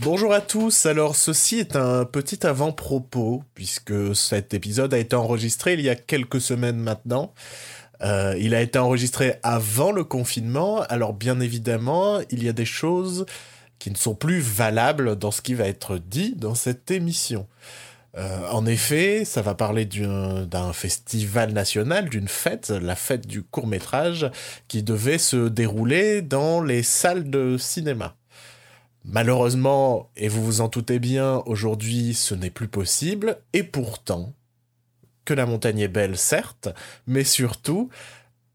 Bonjour à tous, alors ceci est un petit avant-propos, puisque cet épisode a été enregistré il y a quelques semaines maintenant. Euh, il a été enregistré avant le confinement, alors bien évidemment, il y a des choses qui ne sont plus valables dans ce qui va être dit dans cette émission. Euh, en effet, ça va parler d'un festival national, d'une fête, la fête du court métrage, qui devait se dérouler dans les salles de cinéma. Malheureusement, et vous vous en doutez bien, aujourd'hui ce n'est plus possible, et pourtant, que la montagne est belle, certes, mais surtout,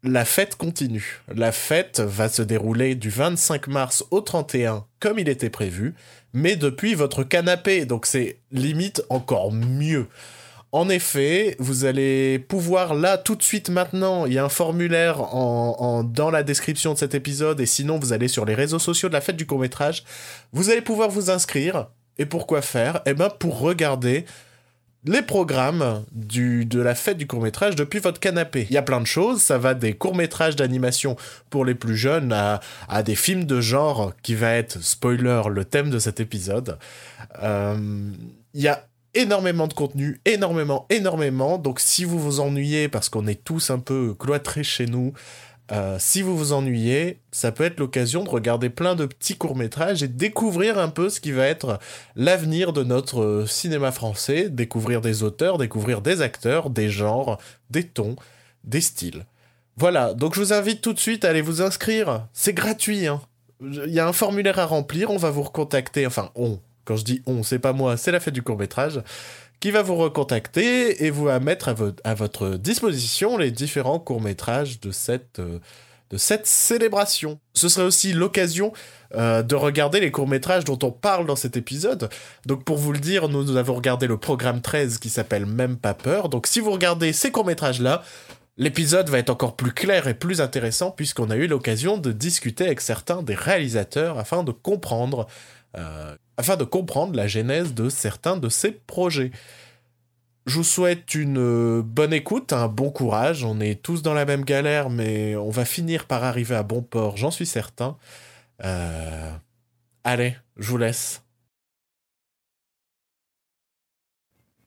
la fête continue. La fête va se dérouler du 25 mars au 31 comme il était prévu, mais depuis votre canapé, donc c'est limite encore mieux. En effet, vous allez pouvoir là tout de suite maintenant, il y a un formulaire en, dans la description de cet épisode et sinon vous allez sur les réseaux sociaux de la fête du court métrage, vous allez pouvoir vous inscrire. Et pourquoi faire? Eh ben pour regarder les programmes du, de la fête du court-métrage depuis votre canapé. Il y a plein de choses, ça va des courts-métrages d'animation pour les plus jeunes à, à, des films de genre qui va être, spoiler, le thème de cet épisode. Euh, il y a énormément de contenu, énormément, énormément. Donc si vous vous ennuyez parce qu'on est tous un peu cloîtrés chez nous, euh, si vous vous ennuyez, ça peut être l'occasion de regarder plein de petits courts-métrages et découvrir un peu ce qui va être l'avenir de notre euh, cinéma français, découvrir des auteurs, découvrir des acteurs, des genres, des tons, des styles. Voilà, donc je vous invite tout de suite à aller vous inscrire. C'est gratuit, hein. Il y a un formulaire à remplir, on va vous recontacter, enfin on, quand je dis on, c'est pas moi, c'est la fête du court-métrage qui va vous recontacter et vous va mettre à, votre disposition les différents courts-métrages de cette, euh, de cette célébration. Ce serait aussi l'occasion euh, de regarder les courts-métrages dont on parle dans cet épisode. Donc pour vous le dire, nous, avons regardé le programme 13 qui s'appelle Même pas peur. Donc si vous regardez ces courts-métrages-là, L'épisode va être encore plus clair et plus intéressant puisqu'on a eu l'occasion de discuter avec certains des réalisateurs afin de comprendre euh, afin de comprendre la genèse de certains de ces projets. Je vous souhaite une euh, bonne écoute, un bon courage. On est tous dans la même galère, mais on va finir par arriver à bon port, j'en suis certain. Euh, allez, je vous laisse.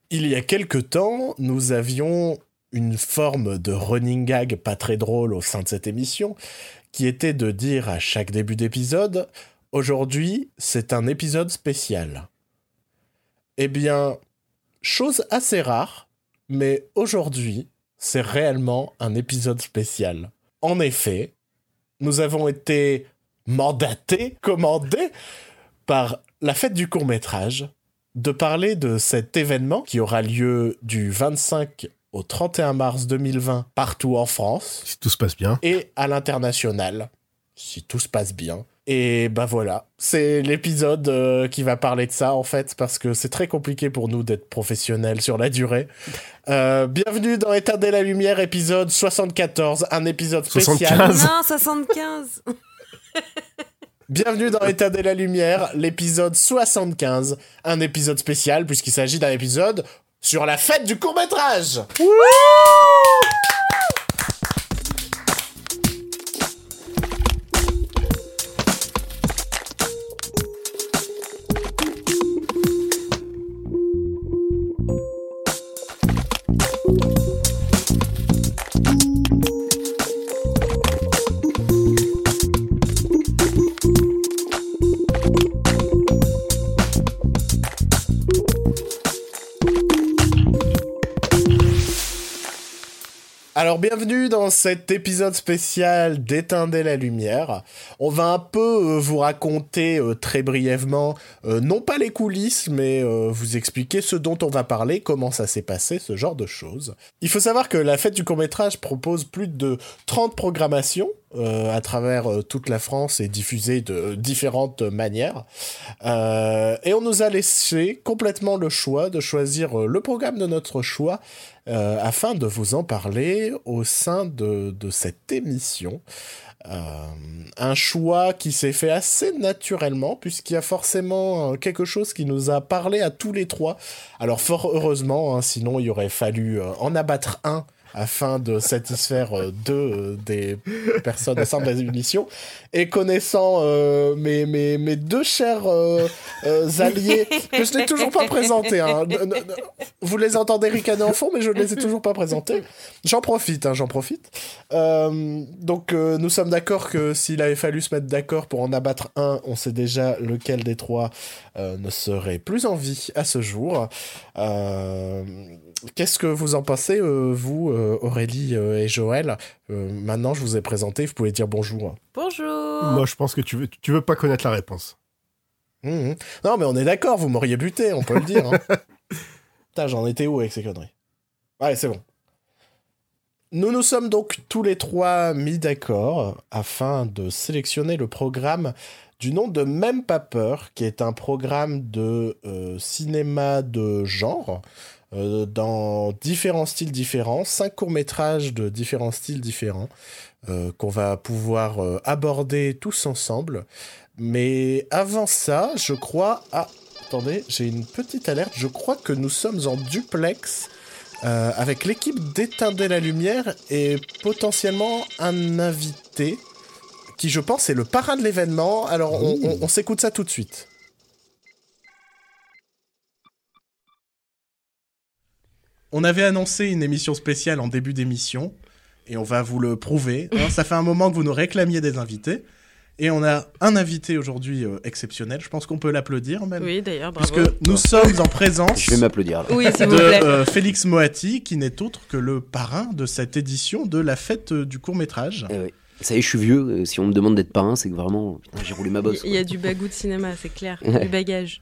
Il y a quelque temps, nous avions une forme de running gag pas très drôle au sein de cette émission, qui était de dire à chaque début d'épisode Aujourd'hui, c'est un épisode spécial. Eh bien, chose assez rare, mais aujourd'hui, c'est réellement un épisode spécial. En effet, nous avons été mandatés, commandés par la fête du court métrage de parler de cet événement qui aura lieu du 25 au 31 mars 2020 partout en France. Si tout se passe bien. Et à l'international, si tout se passe bien. Et bah voilà, c'est l'épisode euh, qui va parler de ça en fait, parce que c'est très compliqué pour nous d'être professionnels sur la durée. Euh, bienvenue dans Éteindre la lumière, épisode 74, un épisode spécial. 75. Non, 75 Bienvenue dans Éteindre la lumière, l'épisode 75, un épisode spécial puisqu'il s'agit d'un épisode sur la fête du court métrage. Alors bienvenue dans cet épisode spécial d'Éteindre la lumière. On va un peu euh, vous raconter euh, très brièvement, euh, non pas les coulisses, mais vous expliquer ce dont on va parler, comment ça s'est passé, ce genre de choses. Il faut savoir que la fête du court métrage propose plus de 30 programmations à travers toute la France et diffusé de différentes manières. Et on nous a laissé complètement le choix de choisir le programme de notre choix afin de vous en parler au sein de, cette émission. un choix qui s'est fait assez naturellement puisqu'il y a forcément quelque chose qui nous a parlé à tous les trois. Alors fort heureusement, hein, sinon il aurait fallu en abattre un afin de satisfaire euh, deux euh, des personnes au sein de la. Et connaissant euh, mes, mes, mes, deux chers alliés, que je n'ai toujours pas présentés. Hein. Vous les entendez ricaner en fond, mais je ne les ai toujours pas présentés. J'en profite, hein, j'en profite. donc nous sommes d'accord que s'il avait fallu se mettre d'accord pour en abattre un, on sait déjà lequel des trois ne serait plus en vie à ce jour. Qu'est-ce que vous en pensez, euh, vous, euh, Aurélie euh, et Joël? Maintenant, je vous ai présenté, vous pouvez dire bonjour. Bonjour Moi, je pense que tu veux, tu veux pas connaître la réponse. Mmh, mmh. Non, mais on est d'accord, vous m'auriez buté, on peut le dire. Hein. Putain, j'en étais où avec ces conneries? Ouais, c'est bon. Nous nous sommes donc tous les trois mis d'accord afin de sélectionner le programme du nom de Même pas peur, qui est un programme de cinéma de genre, euh, dans différents styles différents, cinq courts-métrages de différents styles différents euh, qu'on va pouvoir euh, aborder tous ensemble. Mais avant ça, je crois... Ah, attendez, j'ai une petite alerte. Je crois que nous sommes en duplex avec l'équipe d'Éteindre la lumière et potentiellement un invité qui, je pense, est le parrain de l'événement. Alors, on s'écoute ça tout de suite. On avait annoncé une émission spéciale en début d'émission, et on va vous le prouver. Hein. ça fait un moment que vous nous réclamiez des invités. Et on a un invité aujourd'hui euh, exceptionnel. Je pense qu'on peut l'applaudir même. Oui, d'ailleurs, bravo. Puisque nous sommes en présence Je vais m'applaudir. Oui, de euh, Félix Moati, qui n'est autre que le parrain de cette édition de la fête euh, du court métrage. Eh ça y est, je suis vieux. Si on me demande d'être parrain, c'est que vraiment, j'ai roulé ma bosse. Il y, a du bagou de cinéma, c'est clair. Du bagage.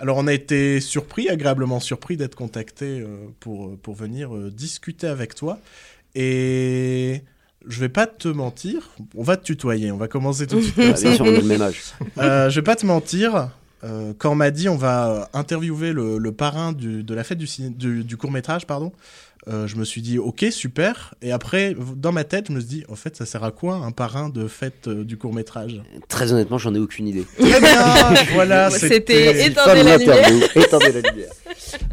Alors on a été surpris, agréablement surpris d'être contacté euh, pour, euh, pour venir euh, discuter avec toi. Et je vais pas te mentir, on va te tutoyer, on va commencer tout de suite. Bien sûr, on le même âge. je vais pas te mentir, quand on m'a dit on va interviewer le, parrain de la fête du, du court métrage, pardon, euh, je me suis dit ok super et après dans ma tête je me suis dit en fait ça sert à quoi un parrain de fête euh, du court métrage Très honnêtement j'en ai aucune idée. Très bien voilà c'était éteindre la lumière. la lumière.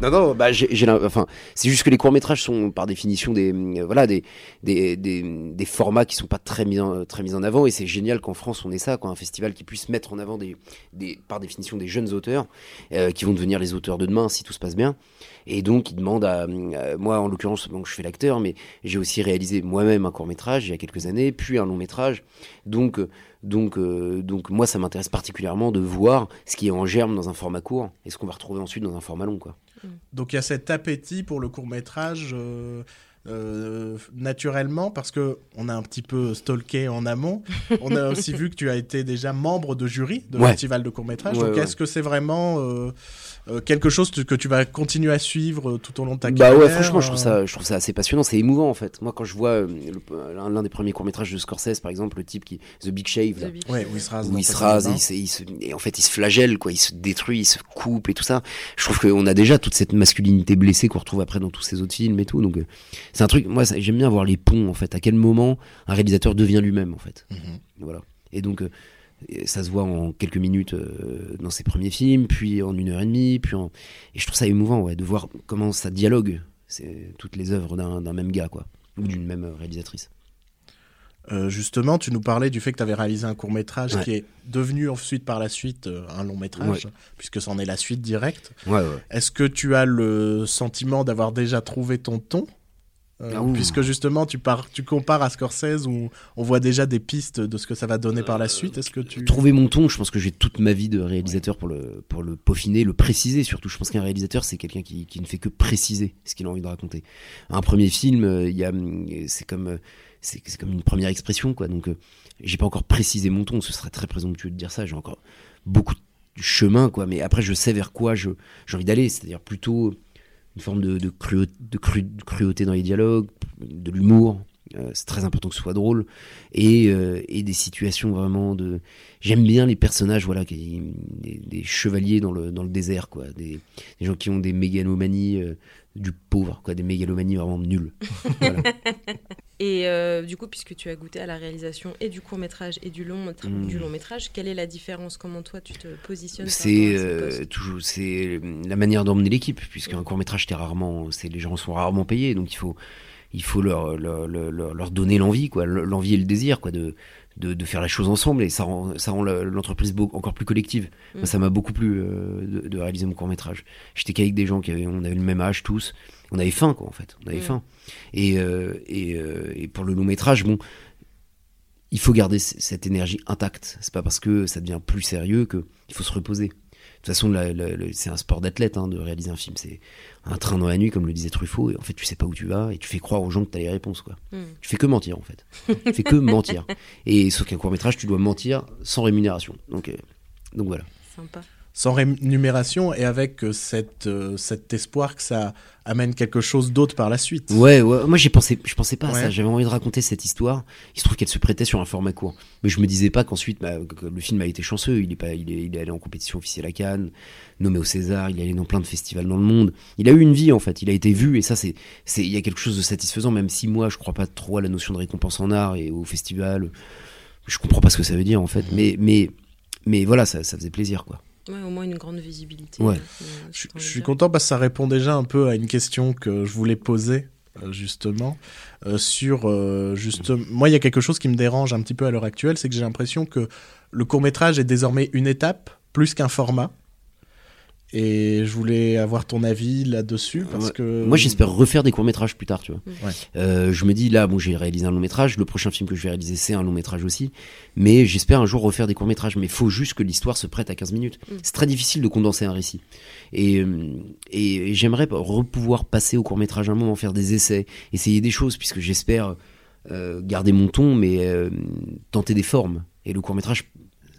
non non bah j'ai enfin c'est juste que les courts métrages sont par définition des euh, voilà des des, des des, formats qui sont pas très mis en, très mis en avant et c'est génial qu'en France on ait ça quoi un festival qui puisse mettre en avant des, des par définition des jeunes auteurs qui vont devenir les auteurs de demain si tout se passe bien. Et donc, il demande à, moi, en l'occurrence, donc je fais l'acteur, mais j'ai aussi réalisé moi-même un court métrage il y a quelques années, puis un long métrage. Donc, donc, euh, donc moi, ça m'intéresse particulièrement de voir ce qui est en germe dans un format court et ce qu'on va retrouver ensuite dans un format long, quoi. Donc, il y a cet appétit pour le court métrage. Euh, euh, naturellement parce que on a un petit peu stalké en amont. on a aussi vu que tu as été déjà membre de jury de festival de court métrage. donc est-ce que c'est vraiment euh, quelque chose que tu vas continuer à suivre euh, tout au long de ta carrière Bah ouais, franchement, je trouve ça, euh je trouve ça assez passionnant. C'est émouvant en fait. Moi, quand je vois l'un des premiers courts métrages de Scorsese, par exemple, le type qui The Big Shave, là, Ouais, où il se rase, où il se rase et, il se, et, en fait il se flagelle, quoi. Il se détruit, il se coupe et tout ça. Je trouve qu'on a déjà toute cette masculinité blessée qu'on retrouve après dans tous ces autres films et tout. Donc c'est un truc. Moi, j'aime bien voir les ponts en fait. À quel moment un réalisateur devient lui-même en fait. Mhm. Voilà. Et donc ça se voit en quelques minutes euh, dans ses premiers films, puis en une heure et demie, puis et je trouve ça émouvant ouais, de voir comment ça dialogue c'est toutes les œuvres d'un même gars quoi, ou d'une même réalisatrice. Euh, justement, tu nous parlais du fait que tu avais réalisé un court métrage qui est devenu ensuite par la suite euh, un long métrage, puisque c'en est la suite directe. Est-ce que tu as le sentiment d'avoir déjà trouvé ton ton euh, ah puisque justement tu, pars, tu compares à Scorsese où on voit déjà des pistes de ce que ça va donner par la euh, suite. Est-ce que tu trouver mon ton Je pense que j'ai toute ma vie de réalisateur pour le pour le peaufiner, le préciser surtout. Je pense qu'un réalisateur c'est quelqu'un qui, qui, ne fait que préciser ce qu'il a envie de raconter. Un premier film, euh, il y a c'est comme c'est comme une première expression quoi. Donc j'ai pas encore précisé mon ton. Ce serait très présomptueux de dire ça. J'ai encore beaucoup de chemin quoi. Mais après je sais vers quoi je j'ai envie d'aller. C'est-à-dire plutôt une forme de, cruauté dans les dialogues, de l'humour. Euh, c'est très important que ce soit drôle et, euh, et des situations vraiment de. J'aime bien les personnages, voilà, des, chevaliers dans le désert, quoi, des, des gens qui ont des mégalomanies euh, du pauvre, quoi, des mégalomanies vraiment nulles. Et euh, du coup, puisque tu as goûté à la réalisation et du court métrage et du long, hmm. du long métrage, quelle est la différence? Comment toi tu te positionnes C'est euh, toujours c'est la manière d'emmener l'équipe, puisqu'un court métrage, es rarement, c'est les gens sont rarement payés, donc il faut il faut leur, leur, leur, leur donner l'envie, quoi, l'envie et le désir, quoi, de, de, de, faire la chose ensemble et ça rend, ça rend l'entreprise encore plus collective. Moi, ça m'a beaucoup plu euh, de, de, réaliser mon court métrage. J'étais qu'avec des gens qui avaient, on avait le même âge tous. On avait faim, quoi, en fait. On avait faim. Et, euh, et, euh, et, pour le long métrage, bon, il faut garder cette énergie intacte. C'est pas parce que ça devient plus sérieux que il faut se reposer. De toute façon, c'est un sport d'athlète hein, de réaliser un film. C'est un train dans la nuit, comme le disait Truffaut. Et en fait, tu sais pas où tu vas et tu fais croire aux gens que tu as les réponses. Quoi. Mm. Tu fais que mentir, en fait. tu fais que mentir. Et sauf qu'un court métrage, tu dois mentir sans rémunération. Donc, euh, donc voilà. Sympa sans rémunération et avec euh, cette, euh, cet espoir que ça amène quelque chose d'autre par la suite. Ouais, ouais. moi j'ai pensé, je pensais pas à ça. J'avais envie de raconter cette histoire. Il se trouve qu'elle se prêtait sur un format court, mais je me disais pas qu'ensuite, bah, le film a été chanceux. Il est pas, il est, il est allé en compétition officielle à Cannes, nommé au César. Il est allé dans plein de festivals dans le monde. Il a eu une vie en fait. Il a été vu et ça c'est, c'est, il y a quelque chose de satisfaisant. Même si moi je crois pas trop à la notion de récompense en art et au festival. Je comprends pas ce que ça veut dire en fait. Mais, mais, mais voilà, ça, ça faisait plaisir quoi. Ouais, au moins une grande visibilité. Ouais. Euh, je, suis content parce que ça répond déjà un peu à une question que je voulais poser euh, justement euh, sur juste moi il y a quelque chose qui me dérange un petit peu à l'heure actuelle c'est que j'ai l'impression que le court métrage est désormais une étape plus qu'un format et je voulais avoir ton avis là-dessus parce que moi j'espère refaire des courts métrages plus tard, tu vois. Euh, je me dis là, bon, j'ai réalisé un long métrage. Le prochain film que je vais réaliser, c'est un long métrage aussi. Mais j'espère un jour refaire des courts métrages. Mais il faut juste que l'histoire se prête à 15 minutes. Mm. C'est très difficile de condenser un récit. Et, euh, et, j'aimerais pouvoir passer au court métrage un moment, faire des essais, essayer des choses, puisque j'espère euh, garder mon ton, mais tenter des formes. Et le court métrage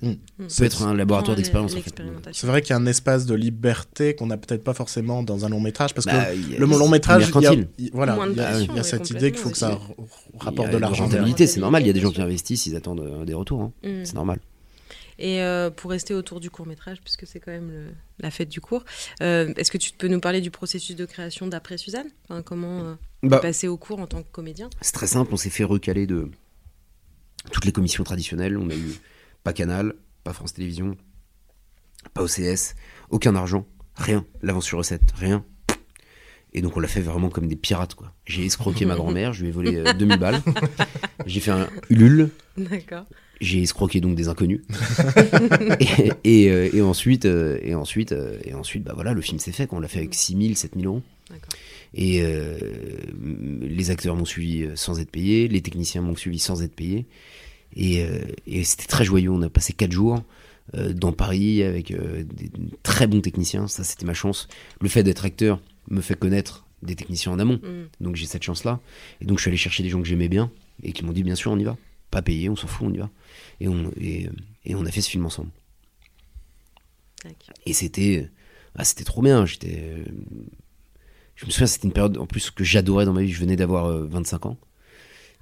Mm. Ça peut être un laboratoire d'expérience. En fait. C'est vrai qu'il y a un espace de liberté qu'on n'a peut-être pas forcément dans un long métrage parce que bah, le long métrage, il y a, voilà, il y a, cette idée qu'il faut que ça rapporte de l'argent. c'est normal. Il y a des gens qui investissent, ils attendent euh, des retours. Hein. Mm. C'est normal. Et euh, pour rester autour du court métrage, puisque c'est quand même la fête du cours, euh, est-ce que tu peux nous parler du processus de création d'après Suzanne? Comment bah, passer au cours en tant que comédien? C'est très simple, on s'est fait recaler de toutes les commissions traditionnelles. On a eu pas Canal, pas France Télévisions, pas OCS, aucun argent, rien, l'avance sur recette, rien. Et donc on l'a fait vraiment comme des pirates quoi. J'ai escroqué ma grand-mère, je lui ai volé 2000 euh, balles. J'ai fait un Ulule. D'accord. J'ai escroqué donc des inconnus. et, euh, ensuite, euh, et ensuite, et ensuite, bah voilà, le film s'est fait. On l'a fait avec 6000, 7000 euros. Et les acteurs m'ont suivi sans être payés, les techniciens m'ont suivi sans être payés. Euh, et, c'était très joyeux. On a passé quatre jours euh, dans Paris avec euh, des très bons techniciens. Ça, c'était ma chance. Le fait d'être acteur me fait connaître des techniciens en amont. Mm. Donc j'ai cette chance-là. Et donc je suis allé chercher des gens que j'aimais bien et qui m'ont dit bien sûr on y va. Pas payé, on s'en fout, on y va. Et on, et, on a fait ce film ensemble. Et c'était ah, c'était trop bien. J'étais je me souviens, c'était une période en plus que j'adorais dans ma vie. Je venais d'avoir 25 ans.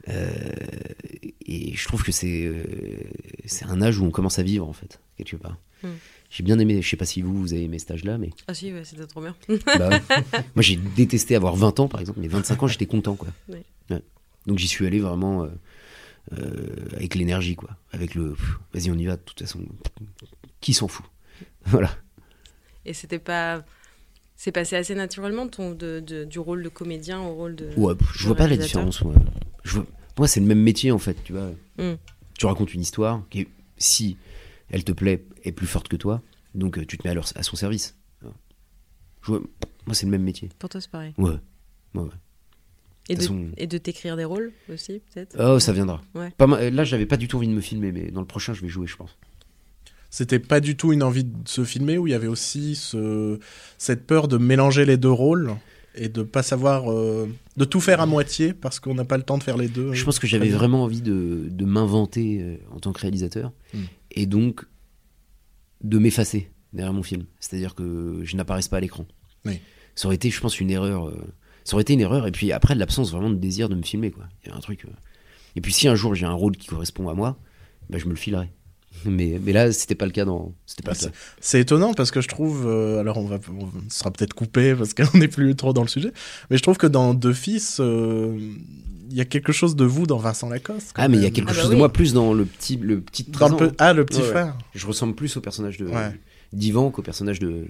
Euh, et je trouve que c'est euh, c'est un âge où on commence à vivre en fait quelque part. Hmm. J'ai bien aimé, je sais pas si vous, vous avez aimé cet âge-là, mais. Ah si, ouais, c'était trop bien. Bah Moi, j'ai détesté avoir 20 ans, par exemple, mais 25 ans, j'étais content, quoi. Donc, j'y suis allé vraiment euh, avec l'énergie, quoi. Avec le. Vas-y, on y va, de toute façon. Qui s'en fout? Voilà. Et c'était pas. C'est passé assez naturellement ton, de, du rôle de comédien au rôle de. Ouais, je vois pas la différence. Ouais. Moi, c'est le même métier en fait, tu vois. Mm. Tu racontes une histoire qui, si elle te plaît, est plus forte que toi, donc euh, tu te mets à, à son service. moi, c'est le même métier. Pour toi, c'est pareil. Ouais. ouais, Et, de, t'écrire des rôles aussi, peut-être? Oh, ça viendra. Pas Là, j'avais pas du tout envie de me filmer, mais dans le prochain, je vais jouer, je pense. C'était pas du tout une envie de se filmer, ou il y avait aussi ce... cette peur de mélanger les deux rôles? Et de pas savoir euh, de tout faire à moitié parce qu'on n'a pas le temps de faire les deux. Je pense que j'avais vraiment envie de, de m'inventer euh, en tant que réalisateur hmm. et donc de m'effacer derrière mon film. C'est-à-dire que je n'apparaisse pas à l'écran. Ça aurait été, je pense, une erreur. Euh, ça aurait été une erreur et puis après l'absence vraiment de désir de me filmer quoi. Il y a un truc. Et puis si un jour j'ai un rôle qui correspond à moi, bah, je me le filerai. Mais, mais là, c'était pas le cas dans. C'était pas C'est étonnant parce que je trouve. Euh, alors, on va, on sera peut-être coupé parce qu'on n'est plus trop dans le sujet. Mais je trouve que dans Deux Fils, euh, il y a quelque chose de vous dans Vincent Lacoste. Ah, mais il y a quelque ah bah chose de moi plus dans le petit, le petit Ah, le petit frère. Je ressemble plus au personnage de d'Ivan qu'au personnage de,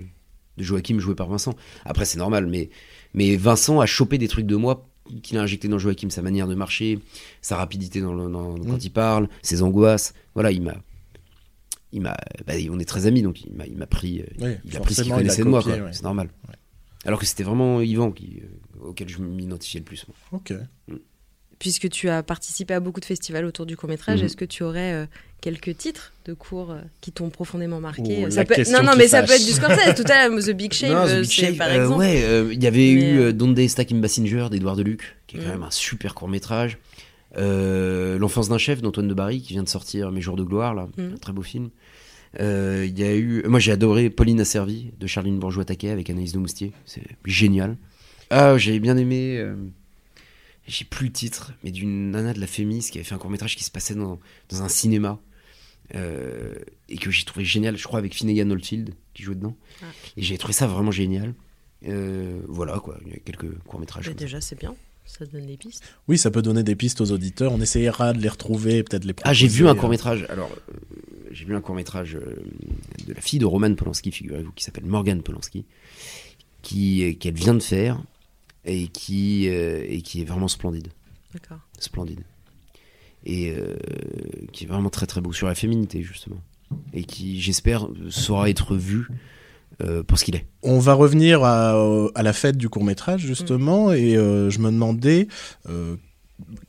de Joachim joué par Vincent. Après, c'est normal, mais, mais Vincent a chopé des trucs de moi qu'il a injecté dans Joachim, sa manière de marcher, sa rapidité dans, quand mm. il parle, ses angoisses. Voilà, il m'a. Il m'a, bah, on est très amis, donc il m'a, il m'a pris, euh, il a pris ce qu'il connaissait de moi, c'est normal. Alors que c'était vraiment Yvan qui, euh, auquel je m'identifiais le plus. Ok. Mm. Puisque tu as participé à beaucoup de festivals autour du court métrage, mm. est-ce que tu aurais quelques titres de cours euh, qui t'ont profondément marqué. ça peut... Non, non, mais ça peut être du Scorsese. Tout à l'heure, The Big Shave, euh, par euh, exemple. ouais, il y avait eu Donde Stack in Bassinger d'Edouard Deluc, qui est quand mm. même un super court métrage. L'enfance d'un chef d'Antoine de Barry, qui vient de sortir Mes jours de gloire, là, mm. un très beau film. Il y a eu, moi j'ai adoré Pauline Asservie de Charline Bourgeois-Taquet avec Anaïs de Moustier, c'est génial. Ah, j'ai bien aimé j'ai plus le titre, mais d'une nana de la Fémis qui avait fait un court métrage qui se passait dans, dans un cinéma. Euh, et que j'ai trouvé génial, je crois, avec Finnegan Oldfield qui jouait dedans. Ah. Et j'ai trouvé ça vraiment génial. Euh, voilà, quoi, il y a quelques courts-métrages. déjà, c'est bien. Ça donne des pistes. Oui, ça peut donner des pistes aux auditeurs. On essayera de les retrouver, peut-être les Ah, j'ai vu un court-métrage. Alors, euh, j'ai vu un court-métrage de la fille de Roman Polanski, figurez-vous, qui s'appelle Morgan Polanski, qui qu'elle vient de faire et qui, et qui est vraiment splendide. D'accord. Splendide et euh, qui est vraiment très très beau sur la féminité justement et qui j'espère saura être vu euh, pour ce qu'il est. On va revenir à, à, la fête du court métrage justement mm. et euh, je me demandais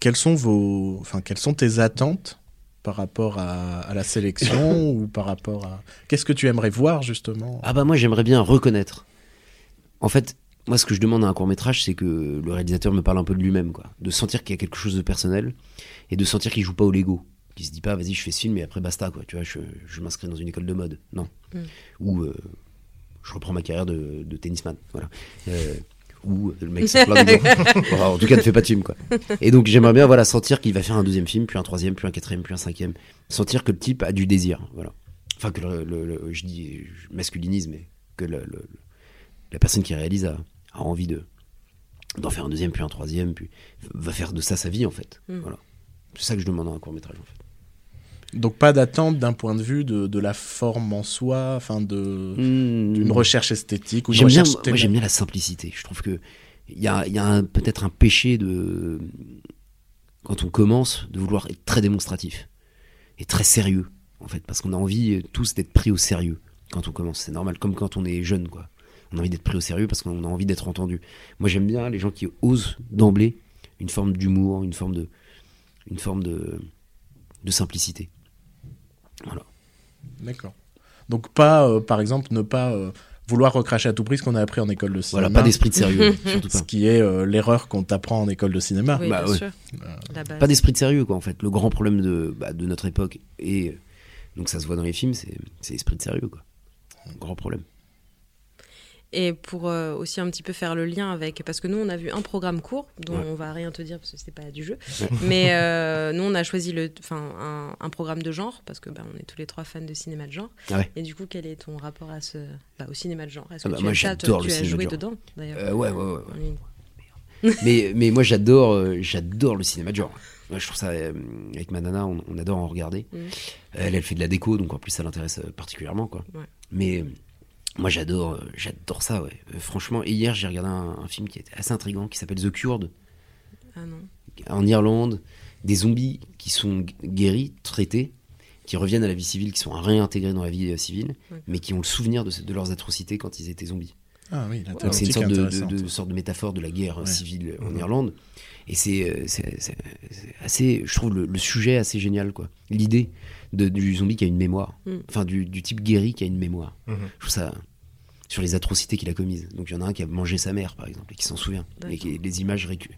quelles sont vos, enfin quelles sont tes attentes par rapport à, à la sélection ou par rapport à qu'est-ce que tu aimerais voir justement? Ah bah moi j'aimerais bien reconnaître. En fait, moi, ce que je demande à un court métrage, c'est que le réalisateur me parle un peu de lui-même, quoi. De sentir qu'il y a quelque chose de personnel et de sentir qu'il joue pas au Lego. Qu'il se dit pas, vas-y, je fais ce film et après basta, quoi. Tu vois, je, je m'inscris dans une école de mode. Non. Mm. Ou euh, je reprends ma carrière de, de tennisman. Voilà. Euh, ou le mec s'en en tout cas, ne fais pas de film, quoi. Et donc, j'aimerais bien, voilà, sentir qu'il va faire un deuxième film, puis un troisième, puis un quatrième, puis un cinquième. Sentir que le type a du désir, voilà. Enfin, que le, je dis je masculinise, mais que le, la personne qui réalise a, a envie de d'en faire un deuxième, puis un troisième, puis va faire de ça sa vie en fait. Hmm. Voilà. C'est ça que je demande à un court métrage en fait. Donc pas d'attente d'un point de vue de, de, la forme en soi, enfin de hmm. d'une recherche esthétique ou j'aime bien, moi j'aime bien la simplicité. Je trouve que il y a, y a peut-être un péché de quand on commence de vouloir être très démonstratif et très sérieux en fait parce qu'on a envie tous d'être pris au sérieux quand on commence. C'est normal comme quand on est jeune quoi on a envie d'être pris au sérieux parce qu'on a envie d'être entendu. Moi, j'aime bien les gens qui osent d'emblée une forme d'humour, une forme de, une forme de, de simplicité. D'accord. Donc pas, euh, par exemple, ne pas euh, vouloir recracher à tout prix ce qu'on a appris en école de cinéma. Voilà, pas d'esprit de sérieux, surtout pas. Ce qui est euh, l'erreur qu'on t'apprend en école de cinéma. Oui, bah, bien sûr. Pas d'esprit de sérieux, quoi, en fait. Le grand problème de, bah, de notre époque, et donc ça se voit dans les films, c'est l'esprit de sérieux, quoi. Un grand problème. Et pour euh, aussi un petit peu faire le lien avec, parce que nous on a vu un programme court dont on va rien te dire parce que c'était pas du jeu, mais euh, nous on a choisi le, enfin un, programme de genre parce que bah, on est tous les trois fans de cinéma de genre. Ah et du coup quel est ton rapport à ce, bah, au cinéma de genre? Est-ce ah que bah, tu, moi, as, tu as joué dedans d'ailleurs? Euh, Ouais ouais ouais. mais mais moi j'adore j'adore le cinéma de genre. Moi, je trouve ça avec ma nana on, adore en regarder. Mm. Elle elle fait de la déco donc en plus ça l'intéresse particulièrement quoi. Mais moi j'adore, euh, j'adore ça, ouais. Euh, franchement, et hier j'ai regardé un, film qui était assez intrigant qui s'appelle The Cured. Ah non. En Irlande, des zombies qui sont guéris, traités, qui reviennent à la vie civile, qui sont réintégrés dans la vie euh, civile, mais qui ont le souvenir de, leurs atrocités quand ils étaient zombies. Ah oui, c'est une sorte de, sorte de, métaphore de la guerre civile en. Irlande. Et c'est assez, je trouve le, sujet assez génial, quoi. L'idée du zombie qui a une mémoire. Mm. Enfin, du, type guéri qui a une mémoire. Mm-hmm. Je trouve ça sur les atrocités qu'il a commises. Donc il y en a un qui a mangé sa mère, par exemple, et qui s'en souvient. Et qui, les images récu...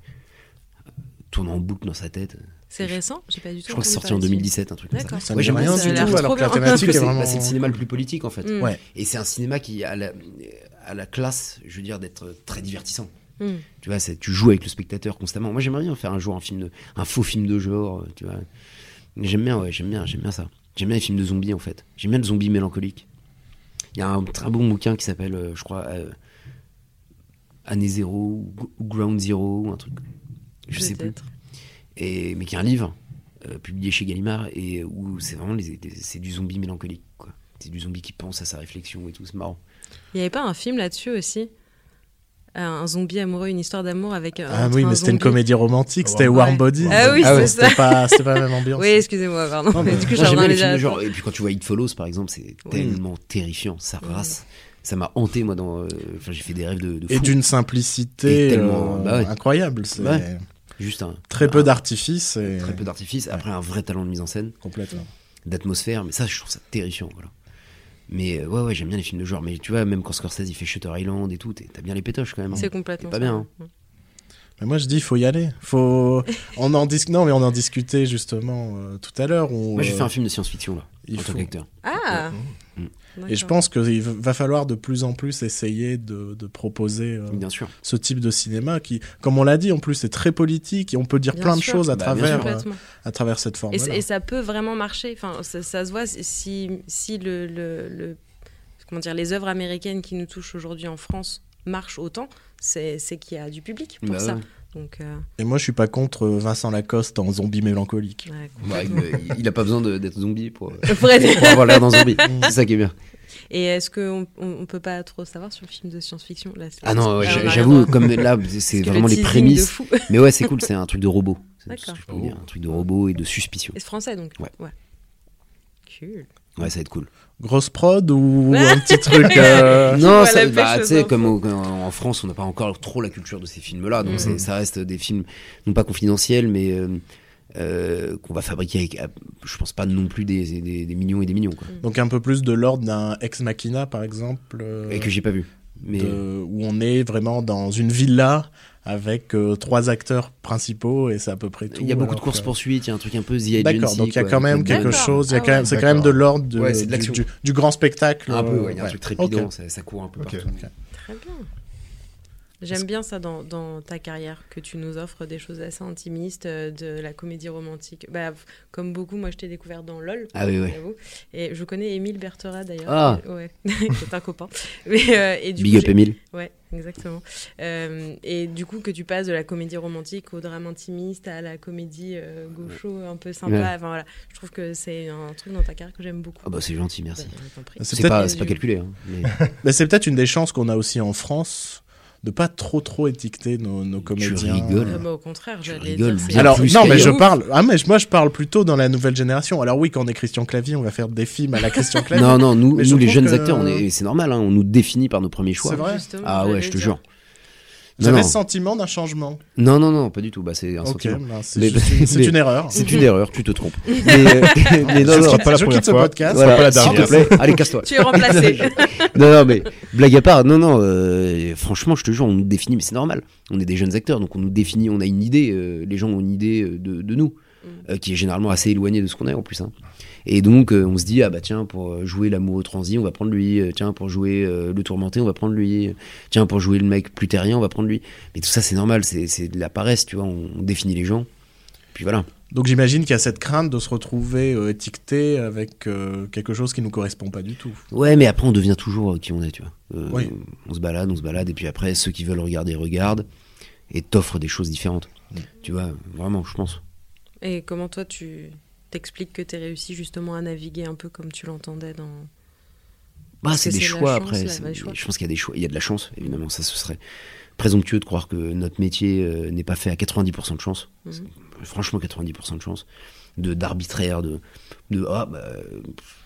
tournent en boucle dans sa tête. C'est récent J'ai pas du tout. Je crois que c'est sorti en 2017, un truc comme ça. ça ouais, j'aime rien du tout, alors que la thématique est vraiment. c'est le cinéma le plus politique, en fait. Mm. Ouais. Et c'est un cinéma qui a la, a la classe, je veux dire, d'être très divertissant. Mm. Tu vois, tu joues avec le spectateur constamment. Moi, j'aimerais bien faire un jour un film, de, un faux film de genre, tu vois. J'aime bien, ouais, j'aime bien, j'aime bien ça. J'aime bien les films de zombies en fait. J'aime bien le zombie mélancolique. Il y a un très bon bouquin qui s'appelle, euh, je crois, euh, Année Zéro ou Ground Zero ou un truc. Je sais plus. Et, mais qui est un livre euh, publié chez Gallimard et où c'est vraiment c'est du zombie mélancolique. quoi. C'est du zombie qui pense à sa réflexion et tout, c'est marrant. Il n'y avait pas un film là-dessus aussi? Un zombie amoureux, une histoire d'amour avec. un- Ah entre oui, un mais c'était une comédie romantique, c'était Ouais. Warm Body. Ah oui, ouais, ça. C'était pas, c'était pas la même ambiance. Oui, excusez-moi, pardon. Non, mais du coup, train les films genre. Et puis quand tu vois It Follows, par exemple, c'est tellement terrifiant, ça Oui. race. Ça m'a hanté, moi, dans. euh, Enfin, j'ai fait des rêves de, de Et d'une simplicité Et tellement- euh, bah ouais. incroyable. C'est Ouais. Juste un. très peu d'artifice et Très peu d'artifice. Après, un vrai talent de mise en scène, complètement. d'atmosphère. Mais ça, je trouve ça terrifiant, voilà. Mais euh, ouais, ouais, j'aime bien les films de genre. Mais tu vois, même quand Scorsese il fait Shutter Island et tout, t'as bien les pétoches quand même. hein. C'est complètement. pas ça. bien, Mais moi je dis il faut y aller. Faut on en dis... non mais on en discutait justement euh, tout à l'heure où, Moi, j'ai euh, fait un film de science-fiction, là, il en tant faut- qu'acteur. Ah Mm. Et je pense qu'il va falloir de plus en plus essayer de, de proposer euh, Bien sûr. ce type de cinéma qui, comme on l'a dit en plus, est très politique et on peut dire Bien plein de choses à Bah, travers, euh, à travers cette forme. Et, et ça peut vraiment marcher. Enfin, ça, ça se voit si, si le, le- le- comment dire, les œuvres américaines qui nous touchent aujourd'hui en France marchent autant, c'est c'est qu'il y a du public pour Bah ça. ouais. Donc, euh, Et moi je suis pas contre Vincent Lacoste en zombie mélancolique. ouais, Bah, il, il a pas besoin d'être zombie pour, Pour être- pour avoir l'air d'un zombie. C'est ça qui est bien. Et est-ce qu'on on, peut pas trop savoir sur le film de science-fiction Ah non, ouais, j'avoue, comme là, c'est vraiment le les prémices. Mais ouais, c'est cool, c'est un truc de robot. C'est tout ce D'accord. que je peux vous dire. Un truc de robot et de suspicion. Et c'est français donc. Ouais. Cool. Ouais, ça va être cool. Grosse prod ou un petit truc euh, non, bah, tu sais, comme au- en France, on n'a pas encore trop la culture de ces films-là, donc c'est- ça reste des films non pas confidentiels, mais euh, euh, qu'on va fabriquer avec, je pense pas non plus des, des- des millions et des millions, quoi. donc un peu plus de l'ordre d'un Ex Machina par exemple. euh, Et que j'ai pas vu. Mais de- où on est vraiment dans une villa avec euh, trois acteurs principaux et c'est à peu près tout. il y a beaucoup de courses poursuites, il y a un truc un peu The. D'accord, donc il y a quoi, quand même quelque chose, il y a Ah quand même, ouais. c'est quand même de l'ordre de- Ouais, c'est de du, l'action. du- du grand spectacle. Un peu, euh, ouais, il y a un ouais. truc trépidant, Ok. ça, ça court un peu partout. Très bien. J'aime bien ça dans, dans ta carrière, que tu nous offres des choses assez intimistes, euh, de la comédie romantique. Bah, comme beaucoup, moi je t'ai découvert dans LOL. Ah oui, oui. Et je connais Émile Bertera d'ailleurs. Ah. Euh, Ouais, c'est un copain. Mais, euh, et du Big coup, up Emile. Ouais, exactement. Euh, et du coup, que tu passes de la comédie romantique au drame intimiste à la comédie euh, gaucho un peu sympa. Ouais. Enfin, voilà. Je trouve que c'est un truc dans ta carrière que j'aime beaucoup. Ah bah c'est gentil, merci. Bah. C'est pas, calculé. Hein, mais Mais c'est peut-être une des chances qu'on a aussi en France de pas trop trop étiqueter nos, nos comédiens. rigoles. Ah bah, au contraire, Tu j'allais dire. Alors plus non, mais je parle. Ah mais moi je parle plutôt dans la nouvelle génération. Alors oui, quand on est Christian Clavier, on va faire des films à la Christian Clavier. non, non, nous, Mais je nous les jeunes que- acteurs, on est, c'est normal, hein, on nous définit par nos premiers choix. C'est vrai Ah ouais, je te jure. Vous Non, avez non. le sentiment d'un changement. Non, non, non, pas du tout. Bah, c'est un Ok, sentiment. ben, c'est Mais- juste une, erreur. C'est une erreur, tu te trompes. Mais, mais non, je non, quitte, pas la je quitte ce podcast. voilà, pas la s'il te dernière. plaît, allez, casse-toi. Tu es remplacé. non, non, mais blague à part, non, non, euh, franchement, je te jure, on nous définit, mais c'est normal. On est des jeunes acteurs, donc on nous définit, on a une idée, euh, les gens ont une idée euh, de, de nous. Euh, qui est généralement assez éloignée de ce qu'on est en plus. hein. Et donc, euh, on se dit, ah bah tiens, pour euh, jouer l'amoureux transi, on va prendre lui. Tiens, pour jouer euh, le tourmenté, on va prendre lui. Tiens, pour jouer le mec plus terrien, on va prendre lui. Mais tout ça, c'est normal, c'est de la paresse, tu vois, on, on définit les gens. Puis voilà. Donc j'imagine qu'il y a cette crainte de se retrouver euh, étiqueté avec euh, quelque chose qui nous correspond pas du tout. Ouais, mais après, on devient toujours qui on est, tu vois. Euh, Oui. On se balade, on se balade, et puis après, ceux qui veulent regarder, regardent, et t'offrent des choses différentes. Mm. Tu vois, vraiment, je pense. Et comment toi, tu t'expliques que tu réussi justement à naviguer un peu comme tu l'entendais dans. Bah, c'est des choix chance, après. choix. Je pense qu'il y a des choix. Il y a de la chance, évidemment. Ça, ce serait présomptueux de croire que notre métier euh, n'est pas fait à 90% de chance. Mhm. Franchement, 90% de chance. De d'arbitraire, de, de ah bah pff,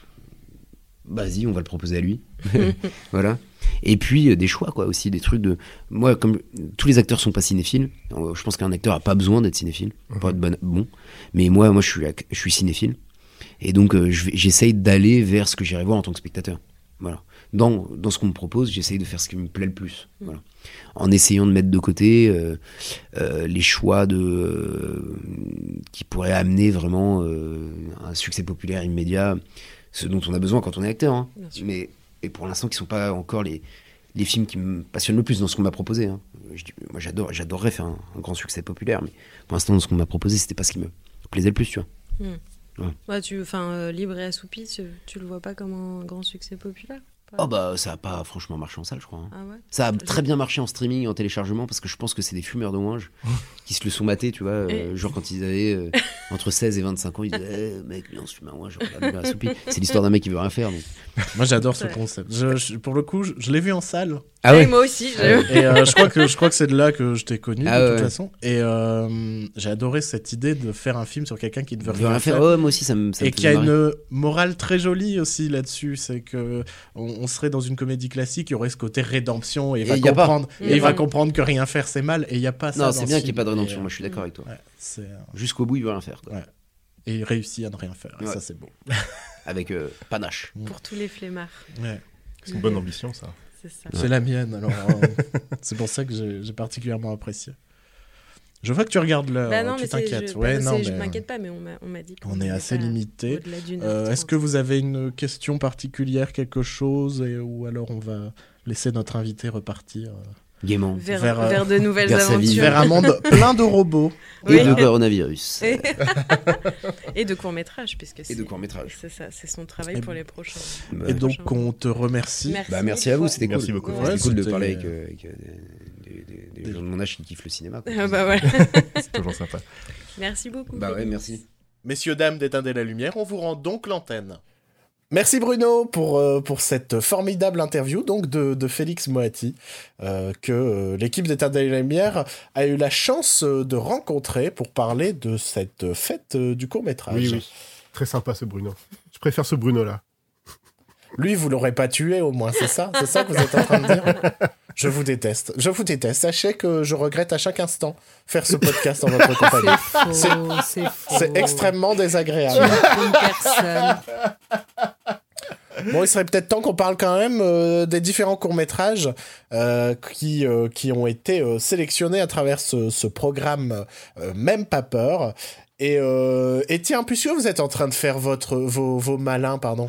vas-y, on va le proposer à lui. voilà. Et puis euh, des choix quoi aussi, des trucs de moi comme tous les acteurs sont pas cinéphiles. euh, Je pense qu'un acteur a pas besoin d'être cinéphile pour être bon, bon. Mais moi, moi je suis je suis cinéphile. Et donc, euh, j'essaye d'aller vers ce que j'irai voir en tant que spectateur. Voilà. Dans, dans ce qu'on me propose, j'essaye de faire ce qui me plaît le plus. Voilà. En essayant de mettre de côté euh, euh, les choix de, euh, qui pourraient amener vraiment euh, un succès populaire immédiat, ce dont on a besoin quand on est acteur. hein. Mais et pour l'instant, qui sont pas encore les, les films qui me passionnent le plus dans ce qu'on m'a proposé. hein. Je moi, j'adore, j'adorerais faire un, un grand succès populaire, mais pour l'instant, dans ce qu'on m'a proposé, c'était pas ce qui me plaisait le plus, tu vois. Ouais, tu, enfin, euh, libre et assoupi, tu, tu le vois pas comme un grand succès populaire? Oh bah ça a pas franchement marché en salle, je crois. hein. Ah ouais Ça a très bien marché en streaming et en téléchargement parce que je pense que c'est des fumeurs de ouinge qui se le sont matés, tu vois. euh, Et- genre quand ils avaient euh, entre 16 et 25 ans, ils disaient Eh, mec, viens, on se fume un ouinge. C'est l'histoire d'un mec qui veut rien faire. donc. Moi, j'adore ce concept. Je- je- pour le coup, je, je l'ai vu en salle. Ah Et ouais moi aussi. je- Et euh, je crois que je crois que c'est de là que je t'ai connu Ah de ouais, toute ouais. façon. Et euh, j'ai adoré cette idée de faire un film sur quelqu'un qui ne veut rien faire. faire. Ouais, moi aussi, ça me. Ça et qui a marrer. une morale très jolie aussi là-dessus, c'est que on, on serait dans une comédie classique, il y aurait ce côté rédemption et il Et va il comprendre et il va que rien faire c'est mal et il y a pas ça. Non, c'est ce bien qu'il n'y ait pas de rédemption. Et, Moi, je suis d'accord avec toi. ouais, Jusqu'au bout, il veut rien faire. quoi. et il réussit à ne rien faire. Et Ouais. ça c'est beau. Avec euh, panache. Pour tous les flemmards. Ouais. C'est une bonne ambition, ça. C'est la mienne alors. euh, c'est pour ça que j'ai particulièrement apprécié. Je vois que tu regardes l'heure. Bah tu t'inquiètes. je, Ouais, bah, non, c'est- je mais, m'inquiète pas, mais on m'a on m'a dit qu'on On est assez limité. Euh, Est-ce que vous avez une question particulière, quelque chose, et, ou alors on va laisser notre invité repartir euh, Gaiement. vers, vers, euh, vers de nouvelles vers aventures vers un monde plein de robots Oui. Et de coronavirus. Et- et de court métrage puisque c'est de court-métrage. C'est ça, c'est son travail Et- pour les prochains. Bah, Et donc on te remercie. Merci. Bah, merci à vous, c'était cool. Merci beaucoup. C'était cool de parler avec, euh, avec, euh, des, des- des- des gens de mon âge qui kiffent le cinéma. quoi. Ah bah voilà. C'est toujours sympa. Merci beaucoup. Bah ouais, merci. Messieurs, dames d'éteindre la lumière, on vous rend donc l'antenne. Merci Bruno pour, euh, pour cette formidable interview donc de, de Félix Moati euh, que euh, l'équipe d'éteindre la lumière a eu la chance de rencontrer pour parler de cette fête du court métrage. Oui, oui. Très sympa ce Bruno. Je préfère ce Bruno-là. Lui, vous l'aurez pas tué au moins, c'est ça C'est ça que vous êtes en train de dire? Je vous déteste. Je vous déteste. Sachez que je regrette à chaque instant faire ce podcast en votre compagnie. C'est extrêmement désagréable. Bon, il serait peut-être temps qu'on parle quand même euh, des différents courts-métrages euh, qui, euh, qui ont été sélectionnés à travers ce, ce programme Même pas peur. Et, euh, et tiens, puisque vous êtes en train de faire votre, vos, vos malins, pardon.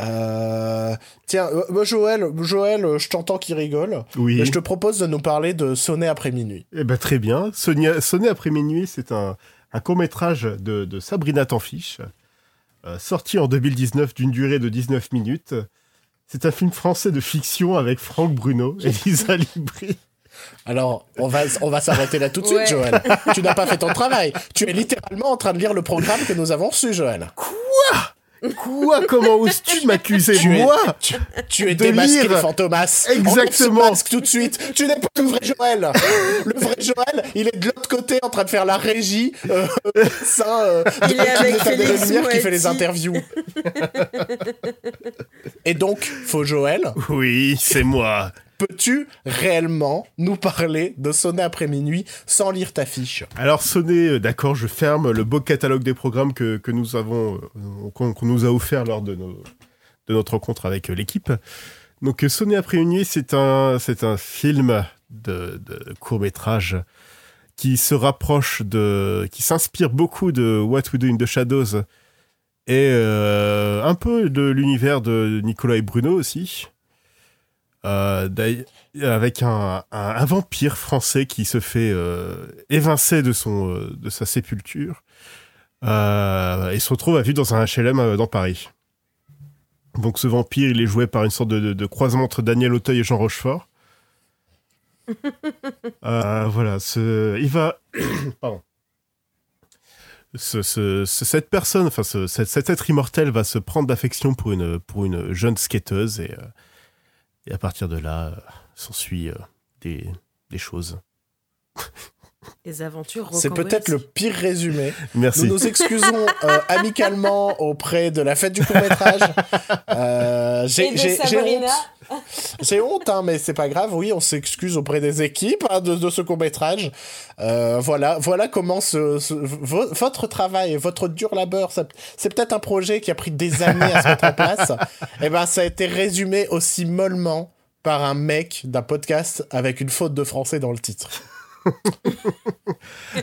euh, tiens, euh, Joël, Joël, je t'entends qui rigole. Oui. Je te propose de nous parler de Sonner après minuit. Eh ben, très bien. Sonia, Sonner après minuit, c'est un, un court-métrage de, de Sabrina Tanfiche, euh, sorti en 2019 d'une durée de 19 minutes. C'est un film français de fiction avec Franck Bruno et Lisa Libri. Alors, on va, on va s'arrêter là tout de suite, Ouais. Joël. Tu n'as pas fait ton travail. Tu es littéralement en train de lire le programme que nous avons reçu, Joël. Quoi? Comment oses-tu m'accuser es- Moi? Tu es De démasqué, lire. Fantomas. Exactement. Ce masque tout de suite. Tu n'es pas le vrai Joël. Le vrai Joël, il est de l'autre côté en train de faire la régie. Euh, ça, euh, de Il est avec de Félix Lumière qui fait les interviews. Et donc, faux Joël, Oui, c'est moi. Peux-tu réellement nous parler de sonner après minuit sans lire ta fiche? Alors Sonné, euh, d'accord, je ferme le beau catalogue des programmes que, nous avons, euh, qu'on nous a offert lors de, notre rencontre avec euh, l'équipe. Donc Sonné après une nuit, c'est un, film de, court métrage qui se rapproche de, qui s'inspire beaucoup de What We Do in the Shadows et un peu de l'univers de Nicolas et Bruno aussi. Euh, avec un, un- un vampire français qui se fait euh, évincer de, son, euh, de sa sépulture euh, et se retrouve à vivre dans un HLM dans Paris. Donc ce vampire, il est joué par une sorte de, de- de croisement entre Daniel Auteuil et Jean Rochefort. Voilà, ce, il va... Pardon. Ce- ce- ce- cette personne, enfin ce- cet, cet être immortel va se prendre d'affection pour une, pour une jeune skateuse et, et à partir de là, euh, s'ensuit euh, des, des choses. Les aventures C'est peut-être le pire résumé. Merci. Nous nous excusons euh, amicalement auprès de la fête du court-métrage. Euh, j'ai- honte. J'ai honte, hein, mais c'est pas grave. Oui, on s'excuse auprès des équipes hein, de, de ce court-métrage. Euh, voilà, voilà comment ce, ce- vo- votre travail votre dur labeur, c'est peut-être un projet qui a pris des années à se mettre en place. Et ben, ça a été résumé aussi mollement par un mec d'un podcast avec une faute de français dans le titre.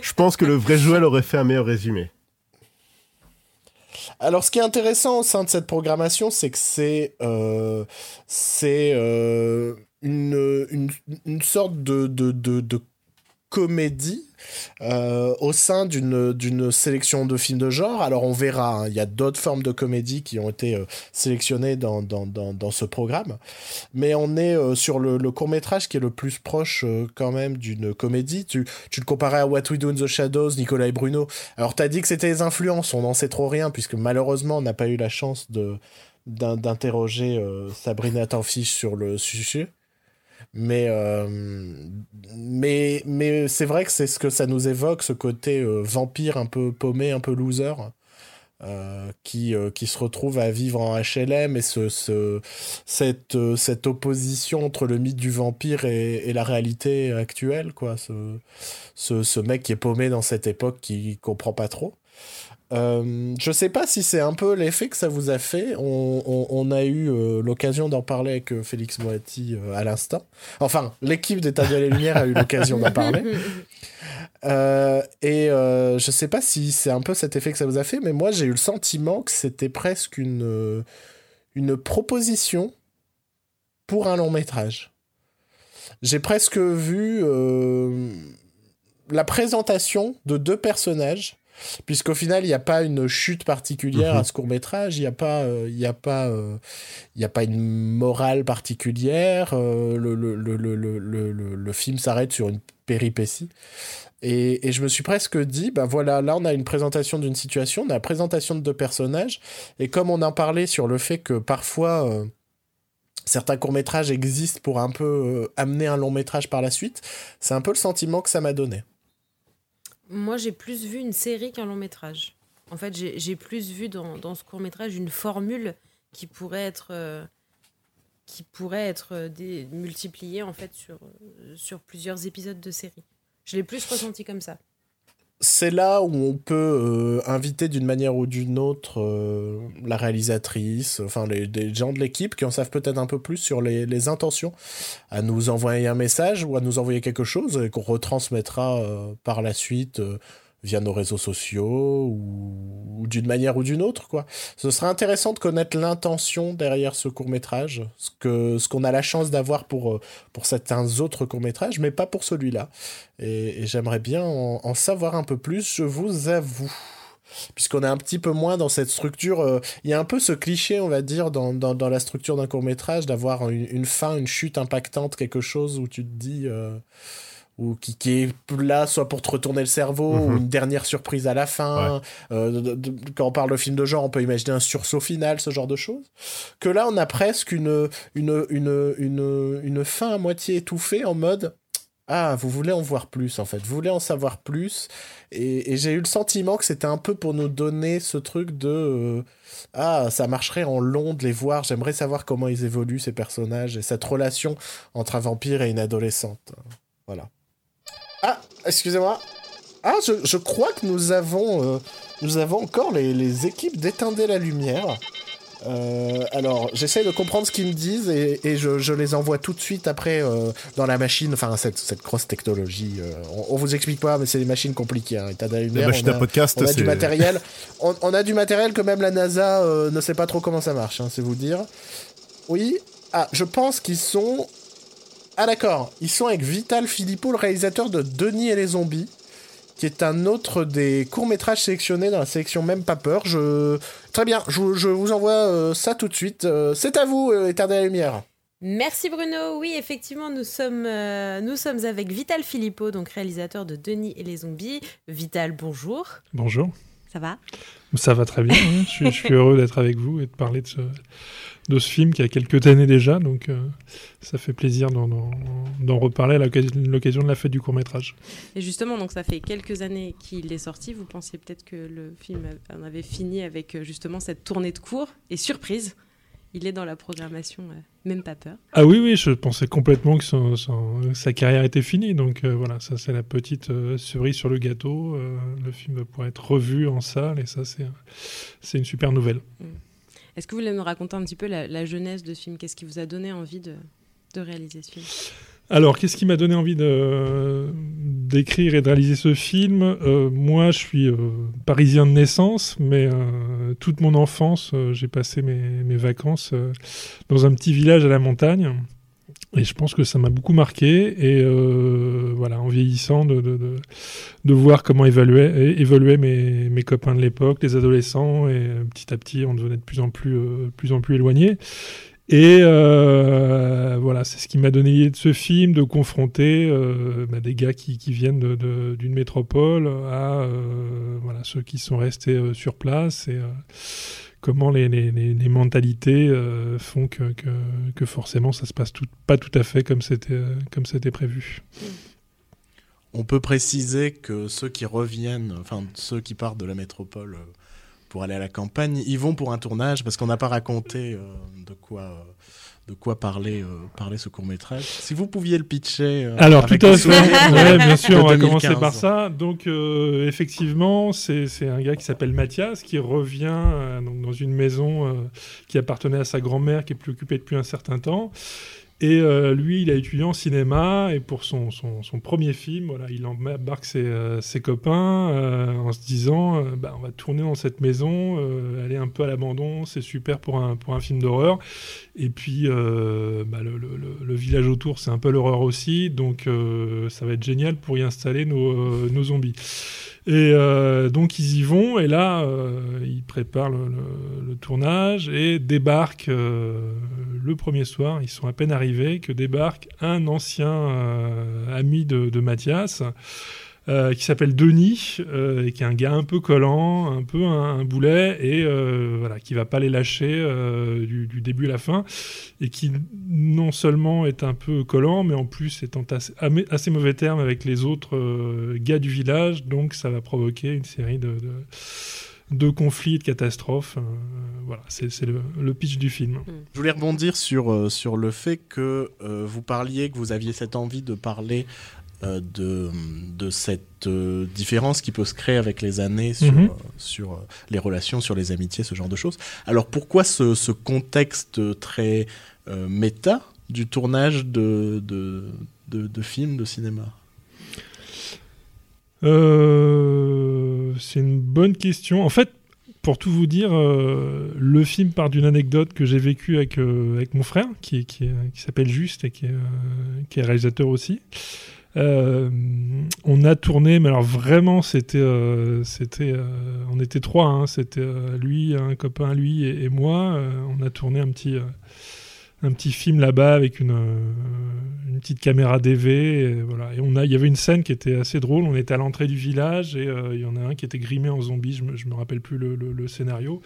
Je pense que le vrai Joël aurait fait un meilleur résumé. Alors, ce qui est intéressant au sein de cette programmation, c'est que c'est euh, euh, une, une, une sorte de, de, de, comédie au sein d'une sélection de films de genre. Alors on verra, hein, il y a d'autres formes de comédie qui ont été euh, sélectionnées dans, dans, dans, dans, ce programme, mais on est euh, sur le, le, court métrage qui est le plus proche quand même d'une comédie. Tu, tu le comparais à What We Do in the Shadows, Nicolas et Bruno. Alors tu as dit que c'était les influences, on n'en sait trop rien puisque malheureusement on n'a pas eu la chance de d'interroger Sabrina Tanfiche sur le sujet. Mais, euh, mais, mais c'est vrai que c'est ce que ça nous évoque, ce côté euh, vampire un peu paumé, un peu loser, euh, qui, qui se retrouve à vivre en HLM et ce, ce, cette, cette opposition entre le mythe du vampire et, et la réalité actuelle, quoi. Ce, ce, ce, mec qui est paumé dans cette époque qui comprend pas trop. Euh, je sais pas si c'est un peu l'effet que ça vous a fait. On, a eu euh, l'occasion d'en parler avec euh, Félix Moati à l'instant. Enfin, l'équipe d'État de la Lumière a eu l'occasion d'en parler. et je sais pas si c'est un peu cet effet que ça vous a fait, mais moi j'ai eu le sentiment que c'était presque une, une proposition pour un long métrage. J'ai presque vu la présentation de deux personnages puisqu'au final il n'y a pas une chute particulière mhm. à ce court métrage il n'y a pas euh, il y a pas euh, il y a pas une morale particulière euh, le, le, le, le, film s'arrête sur une péripétie et, et, je me suis presque dit ben voilà là on a une présentation d'une situation on a la présentation de deux personnages et comme on en parlait sur le fait que parfois certains courts-métrages existent pour un peu amener un long métrage par la suite, c'est un peu le sentiment que ça m'a donné. Moi, j'ai plus vu une série qu'un long métrage. En fait, j'ai plus vu dans, dans ce court métrage une formule qui pourrait être, euh, qui pourrait être euh, multipliée en fait sur, euh, sur plusieurs épisodes de série. Je l'ai plus ressenti comme ça c'est là où on peut euh, inviter d'une manière ou d'une autre euh, la réalisatrice, enfin les, gens de l'équipe qui en savent peut-être un peu plus sur les, intentions, à nous envoyer un message ou à nous envoyer quelque chose qu'on retransmettra euh, par la suite via nos réseaux sociaux ou, d'une manière ou d'une autre quoi. Ce serait intéressant de connaître l'intention derrière ce court métrage, ce que ce qu'on a la chance d'avoir pour pour certains autres courts métrages, mais pas pour celui-là. Et, j'aimerais bien en, savoir un peu plus, je vous avoue puisqu'on est un petit peu moins dans cette structure. Euh, il y a un peu ce cliché, on va dire, dans, dans, la structure d'un court métrage, d'avoir une, fin, une chute impactante, quelque chose où tu te dis, euh, ou qui, qui, est là soit pour te retourner le cerveau ou mhm. une dernière surprise à la fin euh, quand on parle de film de genre on peut imaginer un sursaut final ce genre de choses que là on a presque une une, une, une, une fin à moitié étouffée en mode ah, vous voulez en voir plus en fait, vous voulez en savoir plus. Et, j'ai eu le sentiment que c'était un peu pour nous donner ce truc de euh, Ah, ça marcherait en long de les voir, j'aimerais savoir comment ils évoluent ces personnages et cette relation entre un vampire et une adolescente. Voilà. Ah, excusez-moi. Ah, je, crois que nous avons, euh, nous avons encore les, les équipes d'éteindre la lumière. Euh, alors, j'essaie de comprendre ce qu'ils me disent et, je, je, les envoie tout de suite après euh, dans la machine. Enfin, cette, cette grosse technologie. Euh, on, vous explique pas, mais c'est des machines compliquées. Hein. État lumière, on a, podcast, on a du matériel. On, a du matériel que même la NASA ne sait pas trop comment ça marche, hein, c'est vous dire. Oui. Ah, je pense qu'ils sont. Ah d'accord, ils sont avec Vital Filippo, le réalisateur de Denis et les zombies qui est un autre des courts-métrages sélectionnés dans la sélection Même pas peur. Je... Très bien, je, vous envoie euh, ça tout de suite. Euh, c'est à vous, euh, Éternel Lumière. Merci Bruno. Oui, effectivement, nous sommes, nous sommes avec Vital Filippo, donc réalisateur de Denis et les zombies. Vital, bonjour. Bonjour. Ça va? Ça va très bien. je, suis, heureux d'être avec vous et de parler de ce, de ce film qui a quelques années déjà, donc euh, ça fait plaisir d'en reparler à l'occasion de la fête du court métrage. Et justement, donc ça fait quelques années qu'il est sorti. Vous pensiez peut-être que le film en avait fini avec euh, justement cette tournée de cours et surprise. Il est dans la programmation, euh, même pas peur. Ah oui, oui, je pensais complètement que sa carrière était finie. Donc voilà, ça c'est la petite cerise sur le gâteau. le film va pouvoir être revu en salle et ça c'est une super nouvelle. Mm. Est-ce que vous voulez me raconter un petit peu la, jeunesse de ce film? Qu'est-ce qui vous a donné envie de, réaliser ce film? Alors, qu'est-ce qui m'a donné envie d'écrire et de réaliser ce film? Euh, Moi, je suis euh, parisien de naissance, mais euh, toute mon enfance, j'ai passé mes vacances dans un petit village à la montagne. Et je pense que ça m'a beaucoup marqué. Et euh, voilà, en vieillissant, de, de, de, voir comment évoluaient, évoluaient mes, mes copains de l'époque, les adolescents, et euh, petit à petit, on devenait de plus en plus, euh, plus, en plus éloignés. Et voilà, c'est ce qui m'a donné l'idée de ce film, de confronter bah, des gars qui, qui viennent d'une métropole à voilà, ceux qui sont restés sur place et comment les, mentalités euh, font que, forcément ça se passe pas tout à fait comme c'était comme c'était prévu. On peut préciser que ceux qui reviennent, enfin ceux qui partent de la métropole euh, pour aller à la campagne, ils vont pour un tournage parce qu'on n'a pas raconté euh, de quoi. De quoi parler, euh, parler ce court métrage. Si vous pouviez le pitcher. Euh, Alors tout à fait. ouais, bien sûr, on va commencer par ça. Donc euh, effectivement, c'est un gars qui s'appelle Mathias qui revient euh, donc, dans une maison euh, qui appartenait à sa grand-mère qui est plus occupée depuis un certain temps. Et euh, lui, il a étudié en cinéma et pour son, son, son premier film, voilà, il embarque ses, euh, ses copains euh, en se disant euh, bah, on va tourner dans cette maison, euh, elle est un peu à l'abandon, c'est super pour un, pour un film d'horreur. Et puis euh, bah, le, le, le, village autour, c'est un peu l'horreur aussi, donc ça va être génial pour y installer nos, nos zombies. Et euh, donc ils y vont, et là, euh, ils préparent le, le, tournage et débarquent euh, le premier soir. Ils sont à peine arrivés que débarque un ancien euh, ami de, de Mathias. Euh, qui s'appelle Denis, euh, et qui est un gars un peu collant, un peu un, un boulet, et euh, voilà, qui va pas les lâcher euh, du, du, début à la fin, et qui non seulement est un peu collant, mais en plus est en assez, assez mauvais termes avec les autres euh, gars du village, donc ça va provoquer une série de, de de conflits, de catastrophes. Euh, voilà, c'est le, le, pitch du film. Je voulais rebondir sur, sur le fait que euh, vous parliez, que vous aviez cette envie de parler de, de cette euh, différence qui peut se créer avec les années sur, sur euh, les relations, sur les amitiés, ce genre de choses. Alors pourquoi ce, ce contexte très euh, méta du tournage de, de, films de cinéma? Euh, C'est une bonne question. En fait, pour tout vous dire, euh, le film part d'une anecdote que j'ai vécue avec, euh, avec mon frère, qui, qui, qui s'appelle Juste et euh, qui est réalisateur aussi. Euh, on a tourné, mais alors vraiment, c'était, euh, c'était, euh, on était trois. Hein, c'était euh, lui, un copain, lui et, moi. Euh, on a tourné un petit, un petit film là-bas avec une, une petite caméra DV. Et, voilà. Et on a, il y avait une scène qui était assez drôle. On était à l'entrée du village et il y en a un qui était grimé en zombie. Je me, je me rappelle plus le, le, le scénario.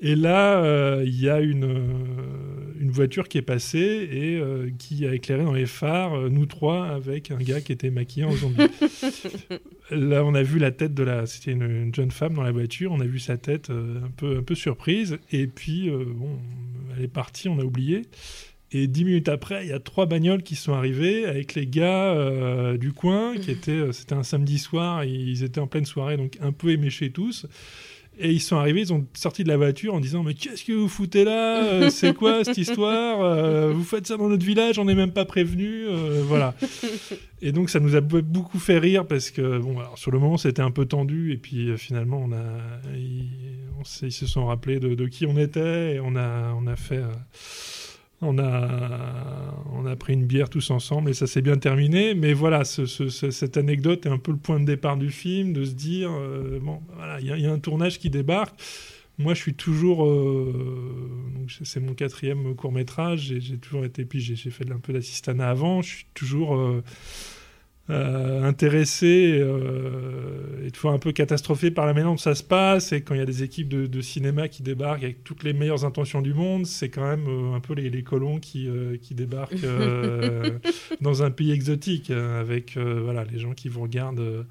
Et là, euh, il y a une, euh, une voiture qui est passée et euh, qui a éclairé dans les phares, nous trois, avec un gars qui était maquillé en zombie. là, on a vu la tête de la. C'était une, une, jeune femme dans la voiture, on a vu sa tête euh, un, peu, un peu surprise. Et puis, bon, elle est partie, on a oublié. Et dix minutes après, il y a trois bagnoles qui sont arrivées avec les gars euh, du coin, qui étaient, c'était un samedi soir, ils étaient en pleine soirée, donc un peu éméchés tous. Et ils sont arrivés, ils ont sorti de la voiture en disant Mais qu'est-ce que vous foutez là? Euh, C'est quoi cette histoire? Euh, Vous faites ça dans notre village, on n'est même pas prévenu. Euh, voilà. Et donc ça nous a beaucoup fait rire parce que, bon, alors, sur le moment c'était un peu tendu. Et puis finalement, on a, ils, on ils se sont rappelés de, de, qui on était et on a, on a fait on a, pris une bière tous ensemble et ça s'est bien terminé. Mais voilà, ce, ce, cette anecdote est un peu le point de départ du film, de se dire, euh, bon, voilà, il y, a un tournage qui débarque. Moi, je suis toujours, euh, c'est mon quatrième court métrage. J'ai toujours été, puis j'ai fait un peu d'assistanat avant. Je suis toujours euh, euh, intéressé euh, et de fois un peu catastrophé par la manière dont ça se passe. Et quand il y a des équipes de, de, cinéma qui débarquent avec toutes les meilleures intentions du monde, c'est quand même euh, un peu les, les colons qui, euh, qui débarquent euh, dans un pays exotique avec voilà, les gens qui vous regardent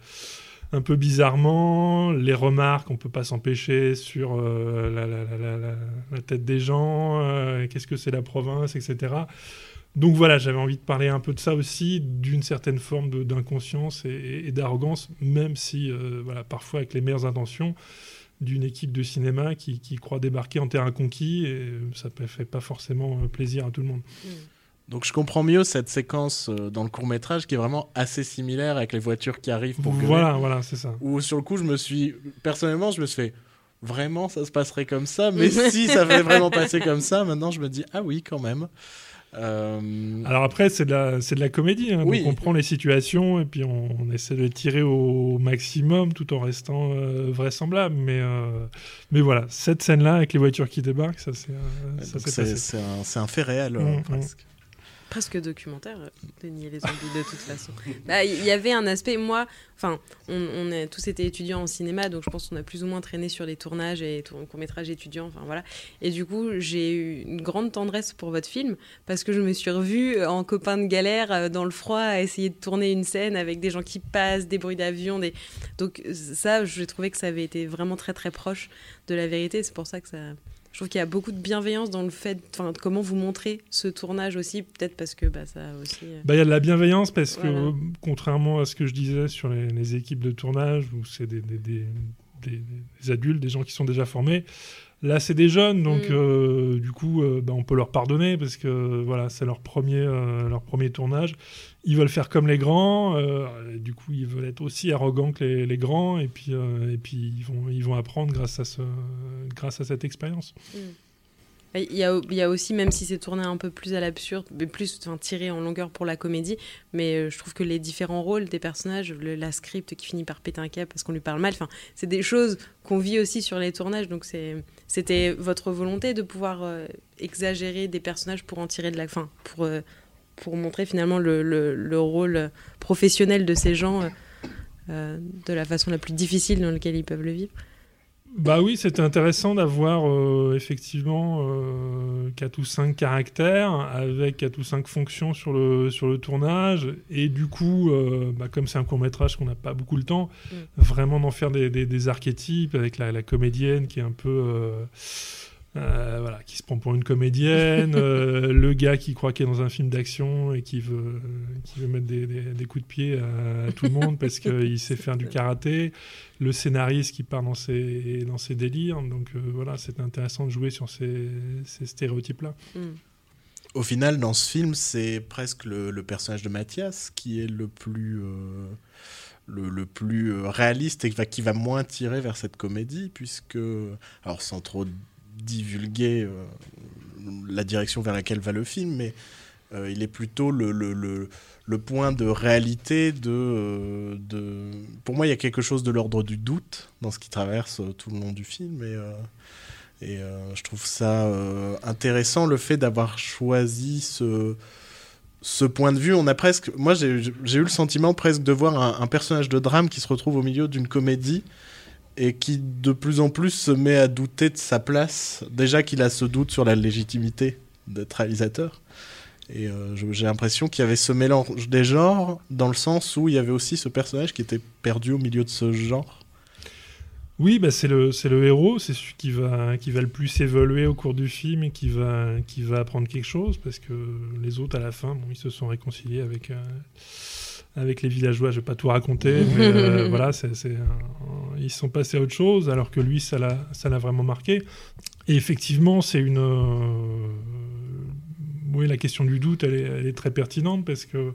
un peu bizarrement, les remarques, on peut pas s'empêcher sur euh, la, la, la, la, tête des gens, euh, qu'est-ce que c'est la province, etc. Donc voilà, j'avais envie de parler un peu de ça aussi, d'une certaine forme d'inconscience et, et d'arrogance, même si, euh, voilà, parfois avec les meilleures intentions, d'une équipe de cinéma qui, qui, croit débarquer en terrain conquis, et ça ne fait pas forcément euh, plaisir à tout le monde. Mmh. Donc je comprends mieux cette séquence euh, dans le court métrage qui est vraiment assez similaire avec les voitures qui arrivent pour Voilà, gueuler, voilà, c'est ça. Où sur le coup, je me suis personnellement, je me suis fait vraiment ça se passerait comme ça, mais si ça avait vraiment passé comme ça, maintenant je me dis ah oui quand même. Euh, Alors après, c'est de la, c'est de la comédie. hein, Oui. Donc on prend les situations et puis on, on essaie de tirer au maximum tout en restant euh, vraisemblable. Mais, euh, mais voilà, cette scène-là avec les voitures qui débarquent, ça c'est ça c'est un, un fait réel, euh, Mm, mm. Presque. Documentaire, euh, de nier les zombies de toute façon. Bah, Il y avait un aspect, moi, enfin, on, on est tous été étudiants en cinéma, donc je pense qu'on a plus ou moins traîné sur les tournages et courts-métrages étudiants, enfin voilà. Et du coup, j'ai eu une grande tendresse pour votre film, parce que je me suis revue en copain de galère, euh, dans le froid, à essayer de tourner une scène avec des gens qui passent, des bruits d'avion, des... donc ça, j'ai trouvé que ça avait été vraiment très très proche de la vérité, c'est pour ça que ça... Je trouve qu'il y a beaucoup de bienveillance dans le fait, enfin, de comment vous montrez ce tournage aussi, peut-être parce que bah, ça aussi. euh, Bah, Il y a de la bienveillance parce que, Voilà. contrairement à ce que je disais sur les, les équipes de tournage, où c'est des- des- des adultes, des gens qui sont déjà formés, là c'est des jeunes, donc Mm. euh, du coup euh, bah, on peut leur pardonner parce que voilà, c'est leur, premier, euh, leur premier tournage. Ils veulent faire comme les grands, du coup ils veulent être aussi arrogants que les, les grands, et puis, et puis ils, vont, ils vont apprendre grâce à, ce, grâce à cette expérience. Il y, a, aussi, même si c'est tourné un peu plus à l'absurde, plus tiré en longueur pour la comédie, mais euh, je trouve que les différents rôles des personnages, le- la script qui finit par péter un câble parce qu'on lui parle mal, enfin, c'est des choses qu'on vit aussi sur les tournages. Donc c'était votre volonté de pouvoir euh, exagérer des personnages pour en tirer de la fin, euh, pour montrer finalement le, le- le rôle professionnel de ces gens de la façon la plus difficile dans laquelle ils peuvent le vivre. Bah oui, c'était intéressant d'avoir euh, effectivement euh, 4 ou 5 caractères avec 4 ou 5 fonctions sur le, sur le tournage. Et du coup, euh, bah, comme c'est un court métrage qu'on n'a pas beaucoup le temps, Mm. vraiment d'en faire des, des- des archétypes avec la, la comédienne qui est un peu. Euh, voilà, qui se prend pour une comédienne, euh, le gars qui croit qu'il est dans un film d'action et qui veut, qui veut mettre des, des- des coups de pied à, à tout le monde parce qu'il sait faire du karaté, le scénariste qui part dans ses, dans ses délires. Donc euh, voilà, c'est intéressant de jouer sur ces, ces stéréotypes-là. Mm. Au final, dans ce film, c'est presque le, le personnage de Mathias qui est le plus, euh, le, le plus réaliste et qui va, qui va moins tirer vers cette comédie, puisque, alors sans trop divulguer euh, la direction vers laquelle va le film, mais euh, il est plutôt le, le, le, point de réalité de, euh, de... Pour moi, il y a quelque chose de l'ordre du doute dans ce qui traverse tout le long du film, et... et je trouve ça intéressant le fait d'avoir choisi ce, ce point de vue. On a presque, moi j'ai eu le sentiment presque de voir un personnage de drame qui se retrouve au milieu d'une comédie et qui de plus en plus se met à douter de sa place. Déjà qu'il a ce doute sur la légitimité d'être réalisateur. Et euh, j'ai l'impression qu'il y avait ce mélange des genres dans le sens où il y avait aussi ce personnage qui était perdu au milieu de ce genre. Oui, bah c'est le, héros, c'est celui qui va, qui va le plus évoluer au cours du film et qui va, qui va apprendre quelque chose parce que les autres, à la fin, bon, ils se sont réconciliés avec, euh, avec les villageois. Je vais pas tout raconter, mais euh, voilà, c'est, c'est un- ils sont passés à autre chose alors que lui, ça l'a, vraiment marqué. Et effectivement, c'est une. euh, oui, la question du doute, elle est, très pertinente parce que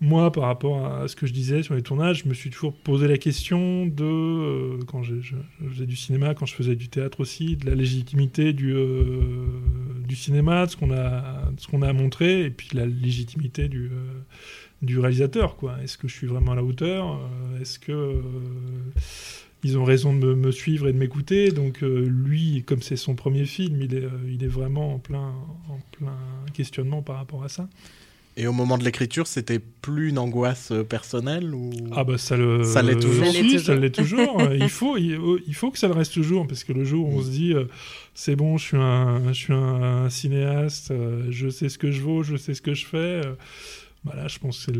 moi, par rapport à ce que je disais sur les tournages, je me suis toujours posé la question de, euh, quand je, je faisais du cinéma, quand je faisais du théâtre aussi, de la légitimité du, euh, du cinéma, de ce qu'on a, de ce qu'on a à montrer, et puis la légitimité du, du réalisateur. quoi. Est-ce que je suis vraiment à la hauteur Euh, Est-ce que euh, ils ont raison de me, me suivre et de m'écouter? Donc euh, lui, comme c'est son premier film, il est, euh, il est vraiment en plein, en plein questionnement par rapport à ça. Et au moment de l'écriture, c'était plus une angoisse personnelle ou... Ah bah ça le Ça l'est toujours. Ça l'est toujours. ça l'est toujours. il faut il, il faut que ça le reste toujours parce que le jour où on se dit c'est bon, je suis un je suis un cinéaste, je sais ce que je vaux, je sais ce que je fais. Euh, bah là, je pense que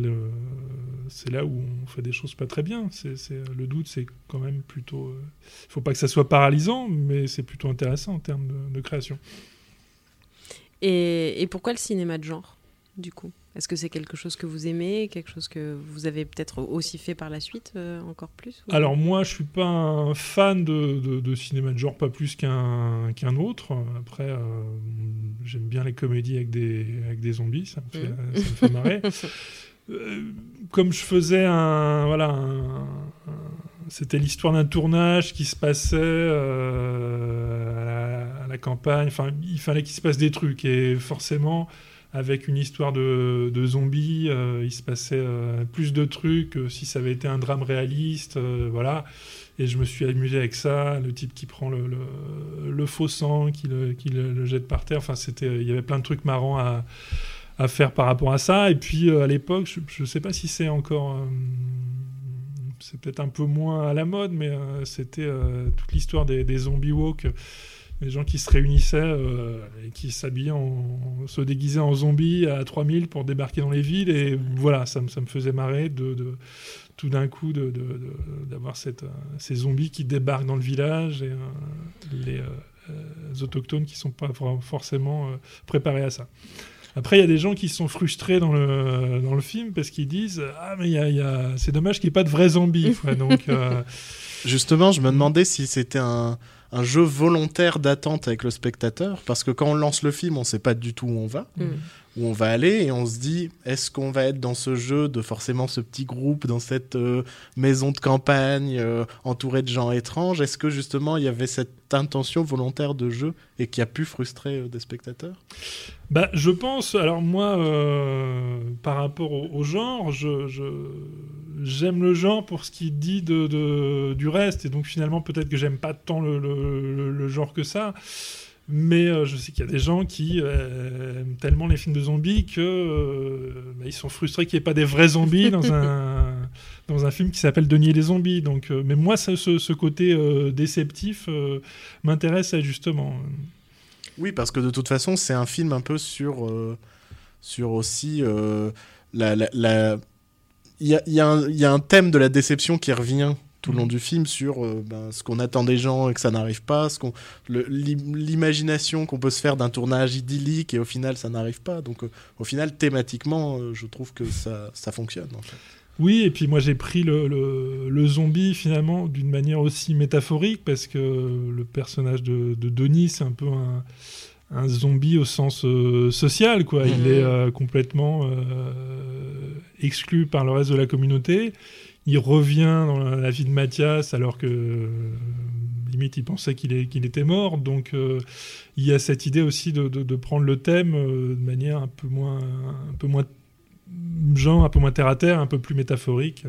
c'est là où on fait des choses pas très bien. C'est le doute, c'est quand même plutôt. euh, Il faut pas que ça soit paralysant, mais c'est plutôt intéressant en termes de, création. Et pourquoi le cinéma de genre, du coup? Est-ce que c'est quelque chose que vous aimez, quelque chose que vous avez peut-être aussi fait par la suite, euh, encore plus ou- Alors moi, je suis pas un fan de, de- de cinéma de genre, pas plus qu'un qu'un autre. Après, euh, j'aime bien les comédies avec des, avec des zombies, ça me fait, Mhm. ça me fait marrer. Euh, comme je faisais un... Voilà, un- un- c'était l'histoire d'un tournage qui se passait à, la, à la campagne. Enfin, il fallait qu'il se passe des trucs. Et forcément, avec une histoire de, zombies. euh, il se passait euh, plus de trucs que si ça avait été un drame réaliste. euh, voilà. Et je me suis amusé avec ça. Le type qui prend le, faux sang, qui, le, jette par terre. Enfin, c'était, il y avait plein de trucs marrants à, faire par rapport à ça. Et puis euh, à l'époque, je ne sais pas si c'est encore. euh, c'est peut-être un peu moins à la mode, mais euh, c'était euh, toute l'histoire des, des zombie walk. Les gens qui se réunissaient euh, et qui s'habillaient, en, se déguisaient en zombies à 3000 pour débarquer dans les villes. Et voilà, ça, me- ça me faisait marrer de, tout d'un coup d'avoir euh, ces zombies qui débarquent dans le village et euh, les, autochtones qui sont pas for- forcément préparés à ça. Après, il y a des gens qui sont frustrés dans le, dans le film parce qu'ils disent Ah, mais y y a- c'est dommage qu'il n'y ait pas de vrais zombies. Justement, je me demandais si c'était un, un jeu volontaire d'attente avec le spectateur, parce que quand on lance le film, on sait pas du tout où on va, Mm. où on va aller, et on se dit, est-ce qu'on va être dans ce jeu de forcément ce petit groupe, dans cette euh, maison de campagne, euh, entouré de gens étranges? Est-ce que justement il y avait cette intention volontaire de jeu et qui a pu frustrer euh, des spectateurs? Bah, je pense. Alors moi, euh, par rapport au, au genre, je, j'aime le genre pour ce qu'il dit de, de- du reste, et donc finalement peut-être que j'aime pas tant le, le- genre que ça. Mais euh, je sais qu'il y a des gens qui euh, aiment tellement les films de zombies que bah, ils sont frustrés qu'il n'y ait pas des vrais zombies dans un dans un film qui s'appelle Denis les zombies. Donc, mais moi, ça- ce, ce côté déceptif m'intéresse justement. Oui, parce que de toute façon, c'est un film un peu sur, euh, sur aussi euh, la. la- la- Il y a, il y a un- il y a un thème de la déception qui revient tout le long du film sur euh, ben, ce qu'on attend des gens et que ça n'arrive pas, ce qu'on, l'imagination qu'on peut se faire d'un tournage idyllique et au final ça n'arrive pas. Donc au final, thématiquement, je trouve que ça, ça fonctionne. En fait. Oui, et puis moi j'ai pris le, le- le zombie finalement d'une manière aussi métaphorique parce que le personnage de, de Denis c'est un peu un, un zombie au sens euh, social quoi. Il Mhm. est euh, complètement euh, exclu par le reste de la communauté. Il revient dans la, la vie de Mathias alors que limite il pensait qu'il était mort. Donc euh, il y a cette idée aussi de, de- de prendre le thème euh, de manière un peu moins un peu moins genre un peu moins terre à terre, un peu plus métaphorique.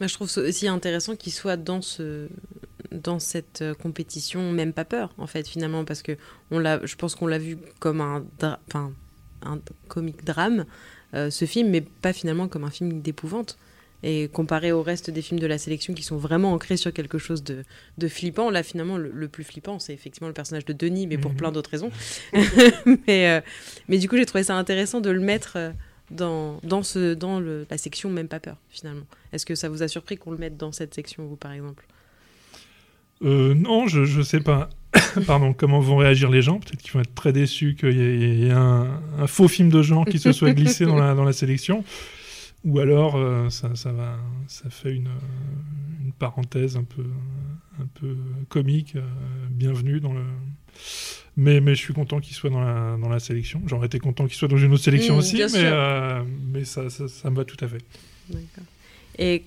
Moi, je trouve aussi intéressant qu'il soit dans, ce, dans cette euh, compétition, même pas peur, en fait, finalement, parce que on l'a, je pense qu'on l'a vu comme un, enfin, un comique drame, euh, ce film, mais pas finalement comme un film d'épouvante. Et comparé au reste des films de la sélection qui sont vraiment ancrés sur quelque chose de, de flippant, là, finalement, le, le plus flippant, c'est effectivement le personnage de Denis, mais pour Mhm. plein d'autres raisons. mais, euh, mais du coup, j'ai trouvé ça intéressant de le mettre euh, dans, dans, ce, dans le, la section Même pas peur, finalement. Est-ce que ça vous a surpris qu'on le mette dans cette section, vous, par exemple? Euh, non, je, je sais pas. Pardon, comment vont réagir les gens? Peut-être qu'ils vont être très déçus qu'il y ait, il y ait un, un faux film de genre qui se soit glissé dans la, dans la sélection. Ou alors, euh, ça, ça, va, ça fait une, une parenthèse un peu, un peu comique. euh, bienvenue dans le. Mais, mais je suis content qu'il soit dans la, dans la sélection. J'aurais été content qu'il soit dans une autre sélection Mmh, aussi, mais, euh, mais ça, ça, ça me va tout à fait. D'accord. Et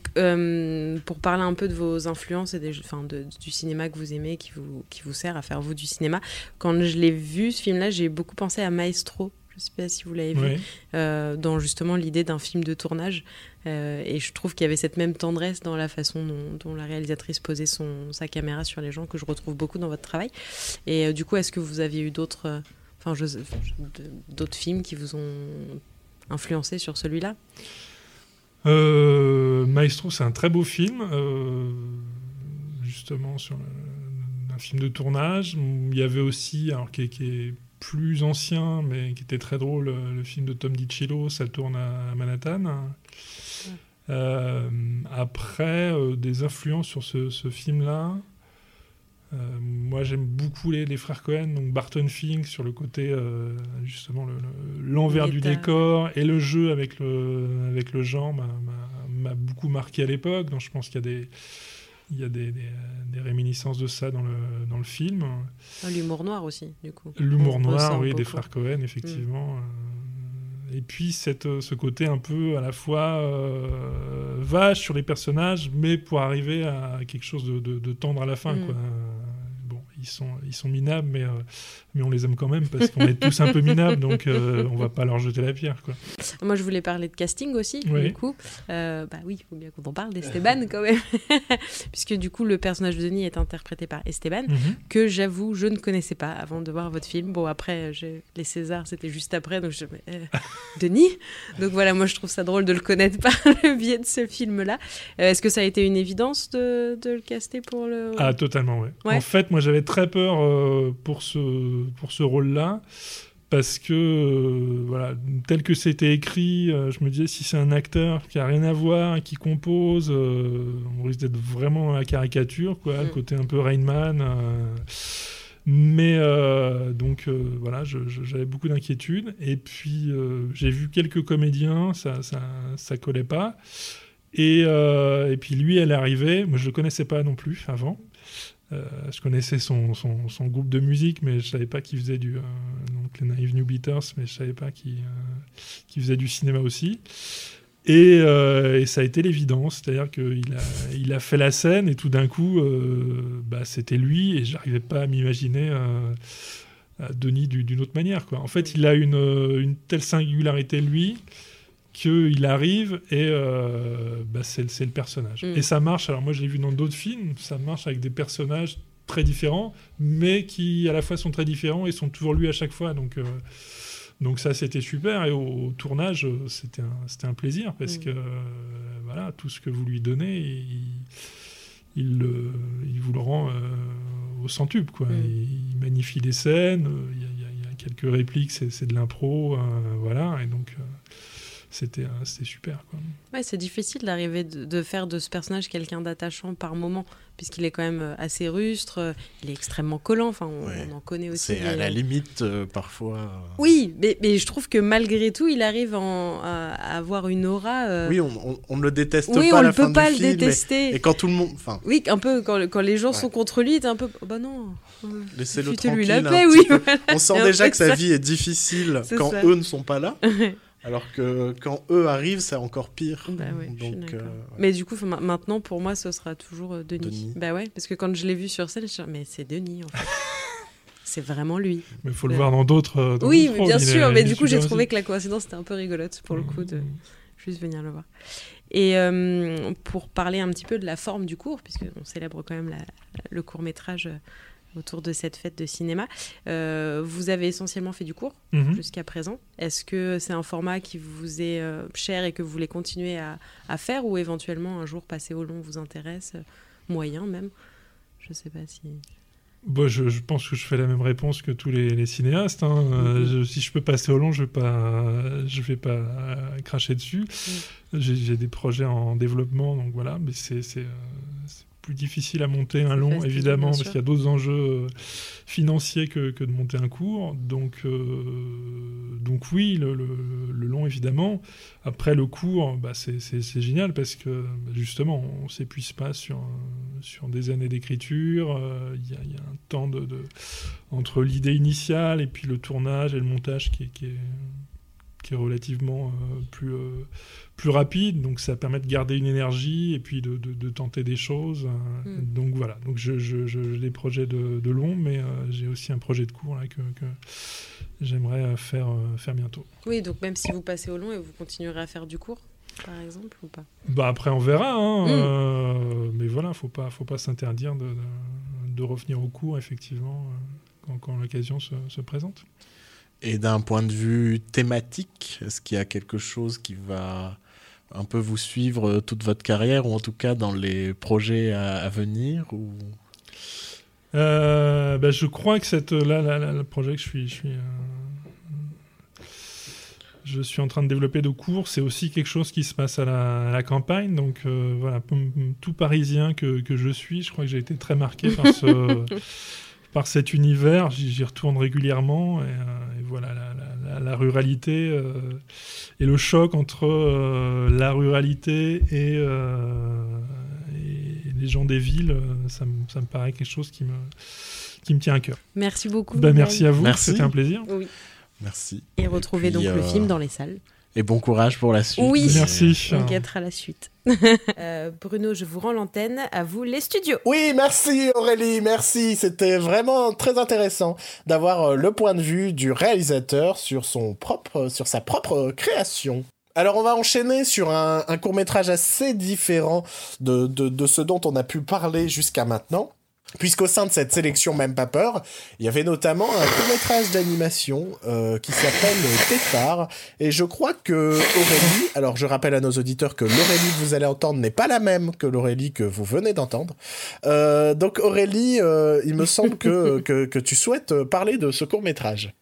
pour parler un peu de vos influences et des, enfin, de- du cinéma que vous aimez, qui vous, qui vous sert à faire vous du cinéma, quand je l'ai vu, ce film-là, j'ai beaucoup pensé à Maestro. Je ne sais pas si vous l'avez vu. Oui. euh, dans justement l'idée d'un film de tournage. Euh, et je trouve qu'il y avait cette même tendresse dans la façon dont, dont la réalisatrice posait son, sa caméra sur les gens que je retrouve beaucoup dans votre travail. Et euh, du coup, est-ce que vous aviez eu d'autres enfin, d'autres films qui vous ont influencé sur celui-là? Maestro, c'est un très beau film, justement sur le- un film de tournage. Il y avait aussi, alors qui est, qui est plus ancien, mais qui était très drôle, euh, le film de Tom DiCillo, ça tourne à Manhattan. Euh, après, euh, des influences sur ce, ce film-là. euh, moi, j'aime beaucoup les, les frères Cohen, donc Barton Fink sur le côté justement le- le- l'envers du décor et le jeu avec le avec le genre m'a beaucoup marqué à l'époque. Donc je pense qu'il y a des il y a des, des, euh, des réminiscences de ça dans le dans le film. Ah, L'humour noir aussi, du coup. L'humour noir, oui, des frères Cohen, effectivement. euh, Et puis cette, euh, ce côté un peu à la fois euh, vache sur les personnages, mais pour arriver à quelque chose de, de- de tendre à la fin. Mm. Quoi. Ils sont, ils sont minables, mais, euh, mais on les aime quand même parce qu'on est tous un peu minables, donc euh, on va pas leur jeter la pierre. Quoi. Moi, je voulais parler de casting aussi, Oui. du coup. Euh, bah oui, il faut bien qu'on en parle d'Esteban quand même. Puisque du coup, le personnage de Denis est interprété par Esteban, Mhm. que j'avoue, je ne connaissais pas avant de voir votre film. Bon, après, les Césars, c'était juste après, donc je euh, Denis Donc voilà, moi, je trouve ça drôle de le connaître par le biais de ce film-là. Est-ce que ça a été une évidence de, de le caster pour le... Ah, totalement, ouais. Ouais. En fait, moi, j'avais très peur euh, pour ce, pour ce rôle-là. Parce que, euh, voilà, tel que c'était écrit, euh, je me disais, si c'est un acteur qui a rien à voir, qui compose, on risque d'être vraiment à la caricature, quoi, le Mm. côté un peu Rainman. mais, euh, donc, euh, voilà, j'avais beaucoup d'inquiétudes. Et puis, euh, j'ai vu quelques comédiens, ça, ça, ça collait pas. Et, et puis lui, elle est arrivée. Moi, je le connaissais pas non plus avant. Euh, je connaissais son, son, son groupe de musique, mais je savais pas qu'il faisait du. euh, donc les Naive New Beaters, mais je savais pas qu'il euh, faisait du cinéma aussi. Et, euh, et ça a été l'évidence, c'est-à-dire qu'il a, il a fait la scène et tout d'un coup, bah, c'était lui et j'arrivais pas à m'imaginer Denis du- d'une autre manière. Quoi. En fait, il a une, une telle singularité, lui, qu'il arrive et euh, bah, c'est le- personnage. Mm. Et ça marche, alors moi je l'ai vu dans d'autres films, ça marche avec des personnages très différents, mais qui à la fois sont très différents et sont toujours lui à chaque fois. Donc, euh, donc ça c'était super et au, au tournage euh, c'était un, un plaisir parce Mm. que euh, voilà, tout ce que vous lui donnez, il, il, le- il vous le rend au centuple. Quoi. Mm. Il, il magnifie les scènes, il y, a- il y a- quelques répliques, c'est, de l'impro, voilà, et donc c'était, euh, c'était super. Quoi. Ouais, c'est difficile d'arriver de, de faire de ce personnage quelqu'un d'attachant par moment, puisqu'il est quand même euh, assez rustre, euh, il est extrêmement collant, enfin on, Ouais. on en connaît aussi. C'est à la limite, euh, parfois. Oui, mais, mais je trouve que malgré tout, il arrive en- à, à avoir une aura. euh, Oui, on, on- on ne le déteste oui, pas on ne la fin peut pas le film, mais- détester. Et quand tout le monde. Enfin, Oui, un peu quand, quand les gens Ouais. sont contre lui, t'es un peu. Oh, bah non. laissez-le tranquille. la un paix, petit oui. voilà. On sent déjà que sa ça. vie est difficile quand ça. eux ne sont pas là. Alors que quand eux arrivent, c'est encore pire. Bah ouais, Donc, euh, Mais du coup, maintenant, pour moi, ce sera toujours euh, Denis. Denis. Bah ouais, parce que quand je l'ai vu sur scène, je me suis dit, mais c'est Denis en fait. c'est vraiment lui. Mais il faut le Ouais. voir dans d'autres. euh, oui, mais bien est- sûr, mais du coup, j'ai trouvé aussi. que la coïncidence était un peu rigolote pour le coup de Mm. juste venir le voir. Et euh, pour parler un petit peu de la forme du cours, puisqu'on célèbre quand même la- le court métrage autour de cette fête de cinéma, euh, vous avez essentiellement fait du cours Mhm. jusqu'à présent. Est-ce que c'est un format qui vous est euh, cher et que vous voulez continuer à, à faire ou éventuellement un jour passer au long vous intéresse, euh, moyen même? Je sais pas si. Bon, je, je pense que je fais la même réponse que tous les, les cinéastes. hein. Mhm. je- si je peux passer au long, je vais pas, je vais pas cracher dessus. J'ai j'ai des projets en développement, donc voilà. Mais c'est plus difficile à monter un long, évidemment, parce qu'il y a d'autres enjeux euh, financiers que, que de monter un cours. Donc, euh, donc oui, le, le- le long, évidemment. Après, le cours, bah, c'est génial parce que bah, justement, on s'épuise pas sur, sur des années d'écriture. Euh, Il y, a- il y a un temps de, de- entre l'idée initiale et puis le tournage et le montage qui est, qui est relativement euh, plus, euh, plus rapide. Donc ça permet de garder une énergie et puis de, de- de tenter des choses. euh, Mm. Donc voilà, donc je- je- je- j'ai des projets de, de long, mais j'ai aussi un projet de court là, que, que j'aimerais faire, faire bientôt. Oui, donc même si vous passez au long et vous continuerez à faire du cours, par exemple, ou pas? Bah après on verra, hein, Mm. euh, mais voilà, faut pas, faut pas s'interdire de, de- de revenir au cours effectivement quand, quand l'occasion se, se présente. Et d'un point de vue thématique, est-ce qu'il y a quelque chose qui va un peu vous suivre toute votre carrière, ou en tout cas dans les projets à, à venir ou... Euh, bah, je crois que cette, là, là, là, le projet que je suis, je suis, euh, je suis en train de développer de cours, c'est aussi quelque chose qui se passe à la, à la campagne. Donc euh, voilà, tout parisien que, que je suis, je crois que j'ai été très marqué par ce, par cet univers. J'y retourne régulièrement et, euh, et voilà la, la- la- la ruralité euh, et le choc entre euh, la ruralité et, euh, et les gens des villes, ça, me- ça me paraît quelque chose qui me, qui me tient à cœur. Merci beaucoup. Bah, merci à vous, c'était un plaisir. Oui. Merci. Et retrouvez puis, donc le film dans les salles. Et bon courage pour la suite. Oui. Merci. On guettera la suite. Euh, Bruno, je vous rends l'antenne. À vous, les studios. Oui, merci Aurélie, merci. C'était vraiment très intéressant d'avoir euh, le point de vue du réalisateur sur son propre, sur sa propre création. Alors on va enchaîner sur un, un court métrage assez différent de, de, de ce dont on a pu parler jusqu'à maintenant. Puisqu'au sein de cette sélection Même pas peur, il y avait notamment un court-métrage d'animation euh, qui s'appelle Tétard. Et je crois que Aurélie, alors je rappelle à nos auditeurs que l'Aurélie que vous allez entendre n'est pas la même que l'Aurélie que vous venez d'entendre. Euh, donc Aurélie, euh, il me semble que, que, que tu souhaites parler de ce court-métrage.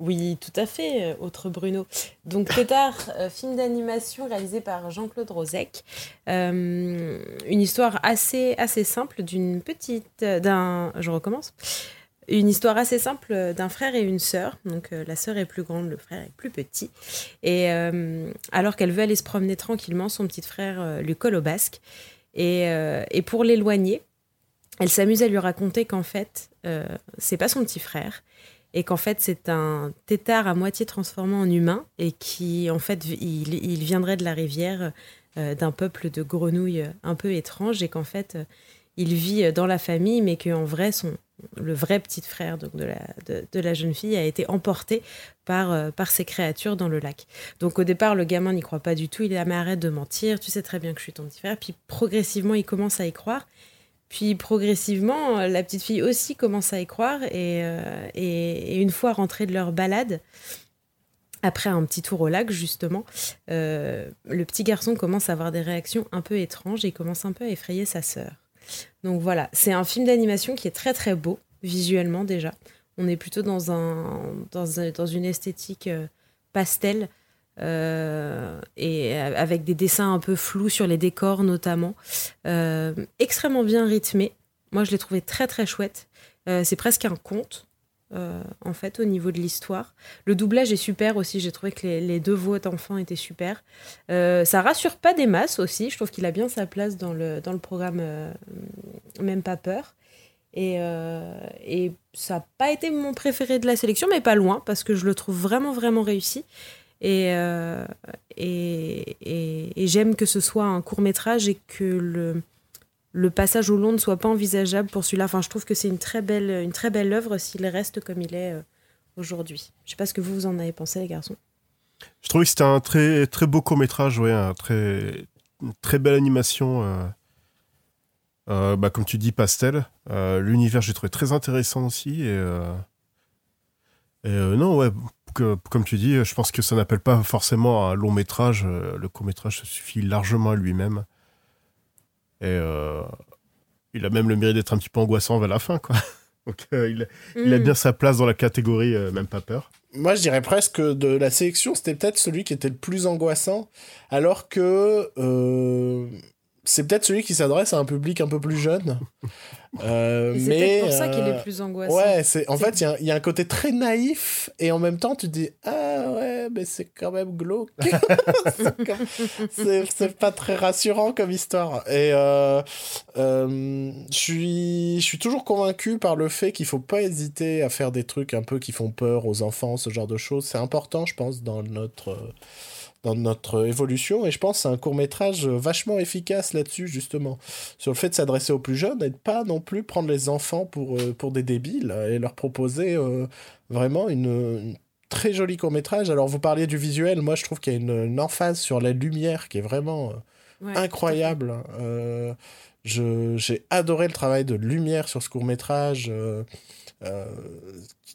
Oui, tout à fait, euh, autre Bruno. Donc Tétard, euh, film d'animation réalisé par Jean-Claude Rozek. Euh, une histoire assez, assez simple d'une petite... d'un... Je recommence. Une histoire assez simple d'un frère et une sœur. Donc euh, la sœur est plus grande, le frère est plus petit. Et alors qu'elle veut aller se promener tranquillement, son petit frère lui colle au basque. Et, et pour l'éloigner, elle s'amuse à lui raconter qu'en fait, c'est pas son petit frère et qu'en fait c'est un tétard à moitié transformé en humain et qui en fait il, il viendrait de la rivière euh, d'un peuple de grenouilles un peu étrange et qu'en fait euh, il vit dans la famille mais qu'en vrai son le vrai petit frère donc de, la, de, la jeune fille a été emporté par, euh, par ces créatures dans le lac. Donc au départ le gamin n'y croit pas du tout, il est là mais arrête de mentir, tu sais très bien que je suis ton petit frère, puis progressivement il commence à y croire puis progressivement, la petite fille aussi commence à y croire. Et, euh, et, une fois rentrée de leur balade, après un petit tour au lac, justement, euh, le petit garçon commence à avoir des réactions un peu étranges et commence un peu à effrayer sa sœur. Donc voilà, c'est un film d'animation qui est très très beau, visuellement déjà. On est plutôt dans, un- dans une esthétique euh, pastel. Euh, et avec des dessins un peu flous sur les décors notamment. Euh, extrêmement bien rythmé. Moi, je l'ai trouvé très très chouette. Euh, c'est presque un conte, en fait, au niveau de l'histoire. Le doublage est super aussi. J'ai trouvé que les, deux voix d'enfants étaient super. Euh, ça rassure pas des masses aussi. Je trouve qu'il a bien sa place dans le, dans le programme Même pas peur. Et, et ça n'a pas été mon préféré de la sélection, mais pas loin, parce que je le trouve vraiment, vraiment réussi. Et, euh, et, et- j'aime que ce soit un court métrage et que le, passage au long ne soit pas envisageable pour celui-là. Enfin, je trouve que c'est une très belle, une très belle œuvre s'il reste comme il est euh, aujourd'hui. Je sais pas ce que vous, vous en avez pensé, les garçons. Je trouvais que c'était un très, très beau court-métrage, ouais, un très, une très belle animation. euh, bah, comme tu dis, pastel. L'univers, j'ai trouvé très intéressant aussi. Et, non, ouais, que- comme tu dis, je pense que ça n'appelle pas forcément un long métrage. Le court-métrage se suffit largement à lui-même. Et euh, il a même le mérite d'être un petit peu angoissant vers la fin, quoi. Donc, euh, il, il a Mm. bien sa place dans la catégorie euh, Même pas peur. Moi, je dirais presque de la sélection, c'était peut-être celui qui était le plus angoissant, alors que euh, c'est peut-être celui qui s'adresse à un public un peu plus jeune. Euh, c'est peut-être pour ça qu'il euh, est plus angoissant. Ouais, c'est en fait il y a- il y, a un côté très naïf et en même temps tu dis ah ouais mais c'est quand même glauque. C'est pas très rassurant comme histoire et euh, euh, je suis je suis toujours convaincu par le fait qu'il faut pas hésiter à faire des trucs un peu qui font peur aux enfants ce genre de choses c'est important je pense dans notre dans notre évolution et je pense que c'est un court métrage vachement efficace là-dessus justement sur le fait de s'adresser aux plus jeunes et de pas non plus prendre les enfants pour, euh, pour des débiles et leur proposer euh, vraiment une, une très jolie court métrage. Alors vous parliez du visuel, moi je trouve qu'il y a une, une emphase sur la lumière qui est vraiment euh, Ouais, incroyable. Euh, J'ai adoré le travail de lumière sur ce court métrage.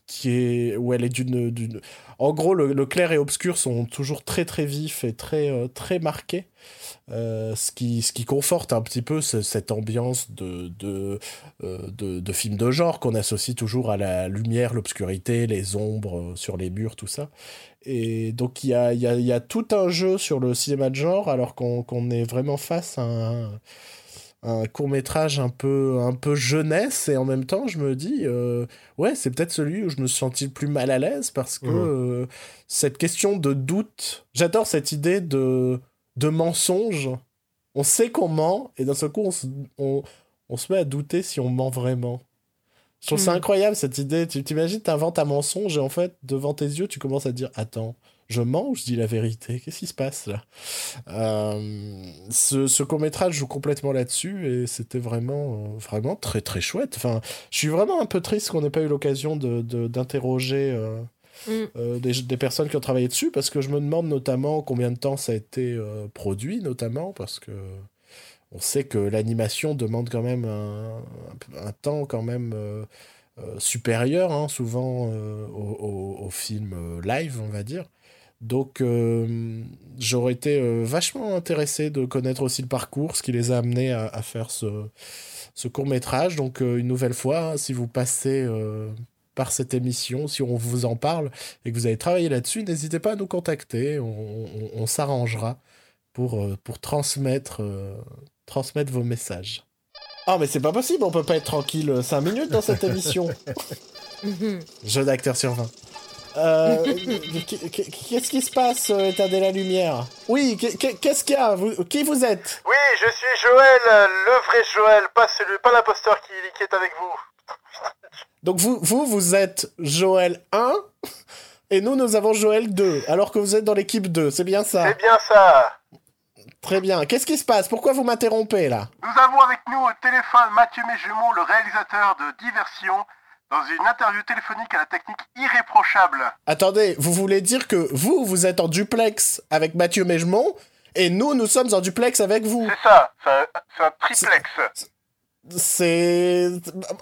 Qui est où elle est d'une en gros le, clair et obscur sont toujours très très vifs et très euh, très marqués. Euh, ce qui ce qui conforte un petit peu ce- cette ambiance de de, euh, de film de genre qu'on associe toujours à la lumière l'obscurité les ombres euh, sur les murs tout ça. Et donc il y a y y a tout un jeu sur le cinéma de genre alors qu'on est vraiment face à un un court métrage un peu un peu jeunesse et en même temps je me dis euh, ouais c'est peut-être celui où je me suis senti le plus mal à l'aise parce que Mhm. euh, cette question de doute j'adore cette idée de de mensonge on sait qu'on ment et d'un seul coup on se, on, on se met à douter si on ment vraiment je trouve ça Mhm. incroyable cette idée tu t'imagines t'inventes un mensonge et en fait devant tes yeux tu commences à te dire attends je mens ou je dis la vérité Qu'est-ce qui se passe là? Euh, Ce, court métrage joue complètement là-dessus et c'était vraiment, euh, vraiment très très chouette. Enfin, je suis vraiment un peu triste qu'on n'ait pas eu l'occasion d'interroger de, mm. des, des, personnes qui ont travaillé dessus parce que je me demande notamment combien de temps ça a été produit, notamment parce que on sait que l'animation demande quand même un, un, temps quand même euh, supérieur, hein, souvent euh, au, film euh, live, on va dire. Donc j'aurais été vachement intéressé de connaître aussi le parcours, ce qui les a amenés à, faire ce, ce, court métrage. Donc une nouvelle fois, hein, si vous passez par cette émission, si on vous en parle et que vous avez travaillé là-dessus, n'hésitez pas à nous contacter, on, s'arrangera pour, pour transmettre, transmettre vos messages. Oh, mais c'est pas possible, on peut pas être tranquille 5 minutes dans cette émission. Jeu d'acteur sur 20. Euh, qu'est-ce qui se passe, euh, éteindre la lumière? Oui, qu'est-ce qu'il y a? Qui vous êtes? Oui, je suis Joël, le vrai Joël, pas celui, pas l'imposteur qui, qui est avec vous. Donc vous, vous, vous êtes Joël 1 et nous, nous avons Joël 2, alors que vous êtes dans l'équipe 2, c'est bien ça? C'est bien ça. Très bien. Qu'est-ce qui se passe? Pourquoi vous m'interrompez là? Nous avons avec nous au téléphone Mathieu Méjumont, le réalisateur de Diversion, dans une interview téléphonique à la technique irréprochable. Attendez, vous voulez dire que vous, vous êtes en duplex avec Mathieu Méjumont et nous, nous sommes en duplex avec vous C'est ça, c'est un, triplex. C'est...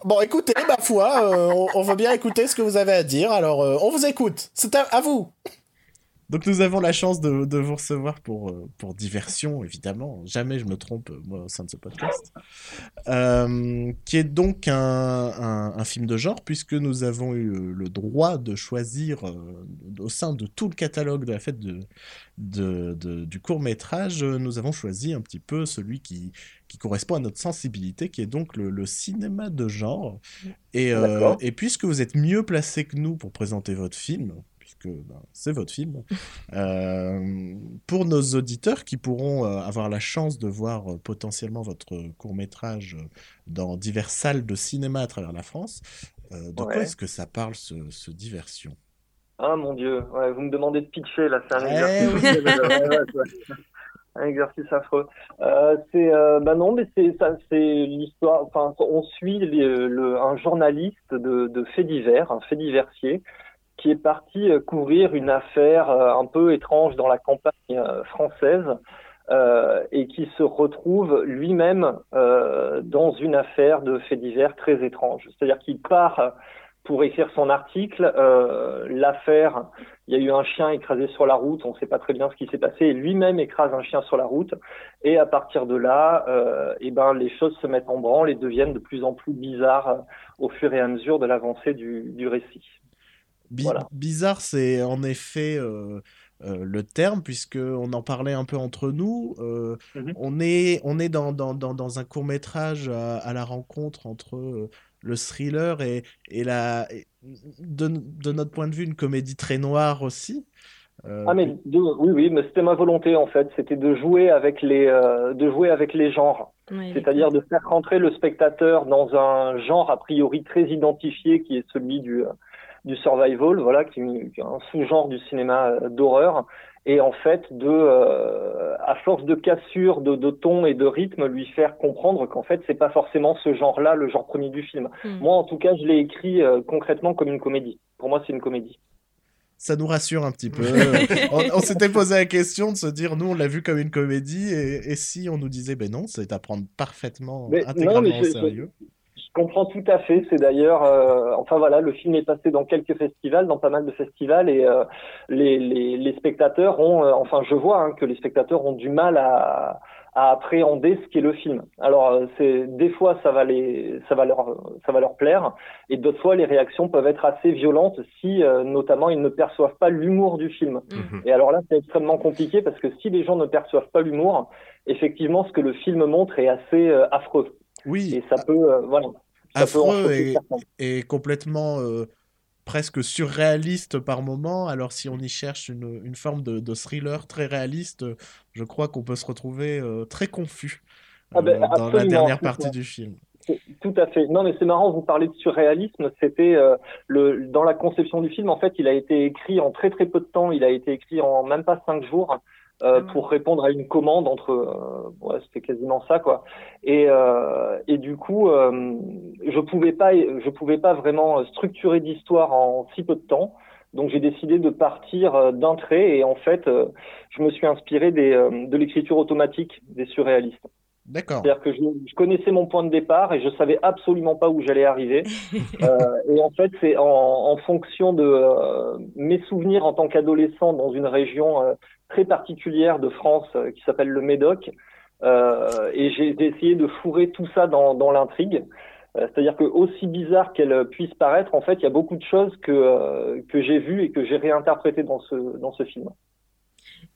Bon, écoutez, ma foi, euh, on, veut bien écouter ce que vous avez à dire, alors euh, on vous écoute. C'est à vous donc nous avons la chance de, de vous recevoir pour, euh, pour diversion, évidemment. Jamais je me trompe, euh, moi, au sein de ce podcast. Euh, qui est donc un, un, film de genre, puisque nous avons eu le droit de choisir au sein de tout le catalogue de la fête de, de, du court métrage, nous avons choisi un petit peu celui qui, qui correspond à notre sensibilité, qui est donc le, le cinéma de genre. Et, et puisque vous êtes mieux placé que nous pour présenter votre film, ben, c'est votre film. Euh, pour nos auditeurs qui pourront euh, avoir la chance de voir euh, potentiellement votre court métrage dans diverses salles de cinéma à travers la France, de quoi est-ce que ça parle ce, diversion? Ah mon dieu, vous me demandez de pitcher là, c'est un exercice. un exercice affreux. c'est bah non, mais c'est ça, c'est l'histoire. Enfin, on suit le, un journaliste de, de faits divers, un fait diversier, qui est parti euh, couvrir une affaire euh, un peu étrange dans la campagne euh, française et qui se retrouve lui-même dans une affaire de faits divers très étrange. C'est-à-dire qu'il part pour écrire son article, l'affaire, il y a eu un chien écrasé sur la route, on ne sait pas très bien ce qui s'est passé, lui-même écrase un chien sur la route, et à partir de là, eh ben, les choses se mettent en branle et deviennent de plus en plus bizarres au fur et à mesure de l'avancée du, du récit. Bizarre, c'est en effet euh, euh, le terme, puisqu'on en parlait un peu entre nous. Euh, mhm. On est, on est dans, dans, dans, un court métrage à, la rencontre entre le thriller et, et, la, de, de, notre point de vue, une comédie très noire aussi. ah mais oui oui mais c'était ma volonté en fait c'était de jouer avec les de jouer avec les genres c'est-à-dire de faire rentrer le spectateur dans un genre a priori très identifié qui est celui du du survival, voilà, qui, est un sous-genre du cinéma euh, d'horreur, et en fait de, euh, à force de cassure, de, de, ton et de rythme, lui faire comprendre qu'en fait c'est pas forcément ce genre-là le genre premier du film. Hmm. Moi, en tout cas, je l'ai écrit euh, concrètement comme une comédie. Pour moi, c'est une comédie ça nous rassure un petit peu. on, s'était posé la question de se dire, nous, on l'a vu comme une comédie, et, si on nous disait, ben non, c'est à prendre parfaitement, intégralement au sérieux comprends tout à fait. C'est d'ailleurs, euh, enfin voilà, le film est passé dans quelques festivals, dans pas mal de festivals, et euh, les, les, les, spectateurs ont, euh, enfin je vois hein, que les spectateurs ont du mal à, à appréhender ce qu'est le film. Alors c'est des fois ça va les, ça va leur, ça va leur plaire, et d'autres fois les réactions peuvent être assez violentes si notamment ils ne perçoivent pas l'humour du film. Mhm. Et alors là c'est extrêmement compliqué parce que si les gens ne perçoivent pas l'humour, effectivement ce que le film montre est assez affreux. Oui. Et ça peut, voilà affreux et, complètement euh, presque surréaliste par moment. Alors si on y cherche une, une forme de, de, thriller très réaliste, je crois qu'on peut se retrouver euh, très confus ah ben, euh, dans la dernière partie du film. Tout à fait. Non, mais c'est marrant, vous parlez de surréalisme. C'était le dans la conception du film. En fait, il a été écrit en très très peu de temps. Il a été écrit en même pas cinq jours. Euh, pour répondre à une commande entre euh, ouais, c'était quasiment ça quoi et euh, et du coup euh, je pouvais pas je pouvais pas vraiment structurer d'histoire en si peu de temps donc j'ai décidé de partir d'un trait et en fait je me suis inspiré des, de l'écriture automatique des surréalistes D'accord. C'est-à-dire que je, je, connaissais mon point de départ et je savais absolument pas où j'allais arriver. euh, et en fait, c'est en, en, fonction de euh, mes souvenirs en tant qu'adolescent dans une région euh, très particulière de France euh, qui s'appelle le Médoc. et j'ai essayé de fourrer tout ça dans, dans l'intrigue. C'est-à-dire que aussi bizarre qu'elle puisse paraître, en fait, il y a beaucoup de choses que que j'ai vues et que j'ai réinterprétées dans ce dans ce film.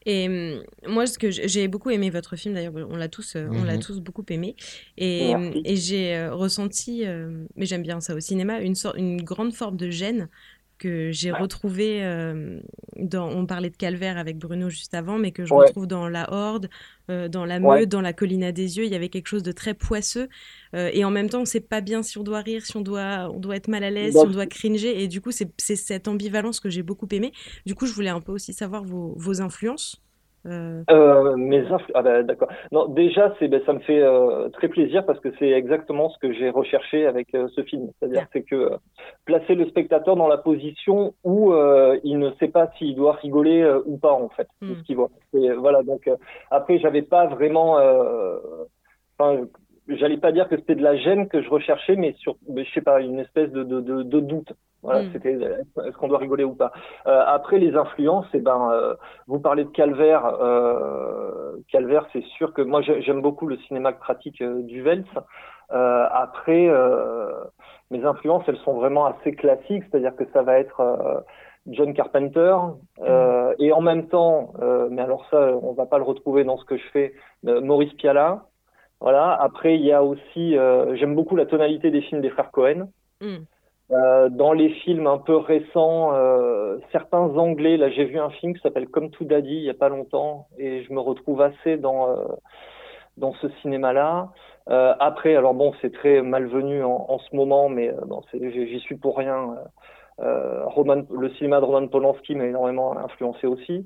Et hum, moi, ce que j'ai beaucoup aimé votre film, d'ailleurs, on l'a tous, euh, on l'a mhm. tous beaucoup aimé. Et, et j'ai euh, ressenti, euh, mais j'aime bien ça au cinéma, une, sorte, une grande forme de gêne que j'ai retrouvé euh, dans. On parlait de Calvaire avec Bruno juste avant, mais que je retrouve dans La Horde, euh, dans La Meute, dans La Colline à des yeux. Il y avait quelque chose de très poisseux. Euh, et en même temps, on ne sait pas bien si on doit rire, si on doit, on doit être mal à l'aise, si on doit cringer. Et du coup, c'est cette ambivalence que j'ai beaucoup aimé. Du coup, je voulais un peu aussi savoir vos, vos influences. Euh... Euh, mes ah bah, d'accord. Non, déjà, c'est ben, ça me fait euh, très plaisir parce que c'est exactement ce que j'ai recherché avec euh, ce film. C'est-à-dire c'est que euh, placer le spectateur dans la position où il ne sait pas s'il doit rigoler ou pas en fait, de ce qu'il voit. Et, voilà. Donc après, j'avais pas vraiment. Enfin, j'allais pas dire que c'était de la gêne que je recherchais, mais sur, je sais pas, une espèce de, de, de, de doute. Voilà, mm. c'était est-ce qu'on doit rigoler ou pas? Euh, après les influences, eh ben, euh, vous parlez de Calvaire. Euh, Calvaire, c'est sûr que moi j'aime beaucoup le cinéma pratique euh, du Vels. Euh, après, mes influences, elles sont vraiment assez classiques, c'est-à-dire que ça va être John Carpenter mm. et en même temps, mais alors ça, on va pas le retrouver dans ce que je fais, Maurice Piala. Voilà. Après, il y a aussi, j'aime beaucoup la tonalité des films des frères Cohen. Mm. Euh, dans les films un peu récents, euh, certains anglais, là j'ai vu un film qui s'appelle Comme tout Daddy il y a pas longtemps et je me retrouve assez dans euh, dans ce cinéma-là. Euh, après, alors bon, c'est très malvenu en, en ce moment, mais euh, bon, j'y suis pour rien. Roman, le cinéma de Roman Polanski m'a énormément influencé aussi.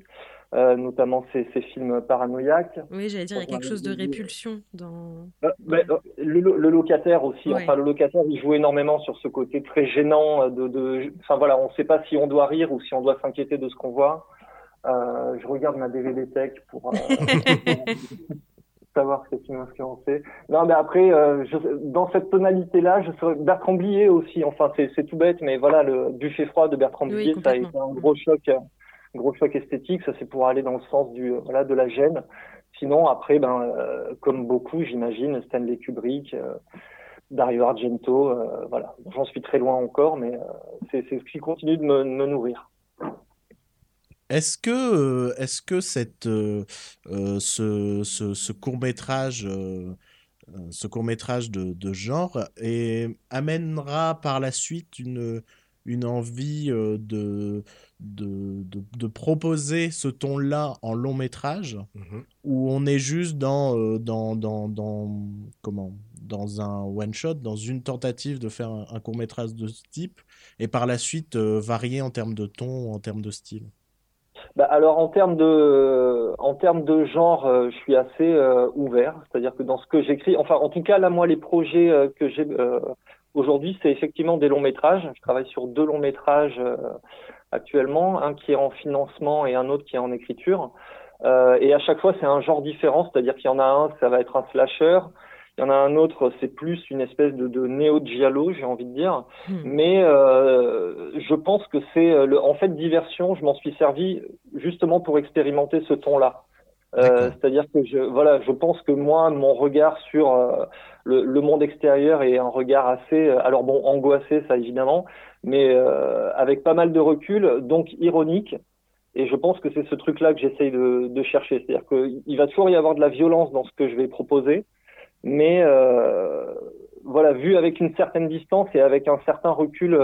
Euh, notamment ces, ces, films paranoïaques. Oui, j'allais dire, il y a quelque chose de répulsion dans. Euh, euh, le, le, locataire aussi, enfin le locataire, il joue énormément sur ce côté très gênant de, de... enfin voilà, on ne sait pas si on doit rire ou si on doit s'inquiéter de ce qu'on voit. Euh, je regarde ma DVD Tech pour, savoir ce qui m'a influencé. Non, mais après, je, dans cette tonalité-là, je serais Bertrand Blier aussi. Enfin, c'est tout bête, mais voilà, le buffet froid de Bertrand Blier, ça a été un gros choc gros choc esthétique, ça c'est pour aller dans le sens voilà de la gêne. Sinon après ben euh, comme beaucoup j'imagine Stanley Kubrick, euh, Dario Argento, euh, voilà j'en suis très loin encore mais c'est ce qui continue de me, nourrir. Est-ce que, est-ce euh, court métrage, euh, ce court métrage de, genre, amènera par la suite une, une envie de, de, de, proposer ce ton-là en long métrage, mhm. où on est juste dans, euh, dans, dans, dans, comment, dans un one-shot, dans une tentative de faire un, court métrage de ce type, et par la suite euh, varier en termes de ton, en termes de style? Bah alors en termes de en termes de genre, je suis assez ouvert, c'est-à-dire que dans ce que j'écris, enfin en tout cas là moi les projets que j'ai Aujourd'hui, c'est effectivement des longs métrages. Je travaille sur deux longs métrages euh, actuellement, un qui est en financement et un autre qui est en écriture. Euh, et à chaque fois, c'est un genre différent, c'est-à-dire qu'il y en a un, ça va être un slasher. Il y en a un autre, c'est plus une espèce de, de néo-giallo, j'ai envie de dire. Hmm. Mais euh, je pense que c'est, en fait, diversion. Je m'en suis servi justement pour expérimenter ce ton-là. Euh, c'est-à-dire que je, voilà, je pense que moi, mon regard sur euh, le, le, monde extérieur est un regard assez, euh, alors bon, angoissé, ça évidemment, mais avec pas mal de recul, donc ironique. Et je pense que c'est ce truc-là que j'essaye de, de, chercher. C'est-à-dire qu'il va toujours y avoir de la violence dans ce que je vais proposer, mais voilà, vu avec une certaine distance et avec un certain recul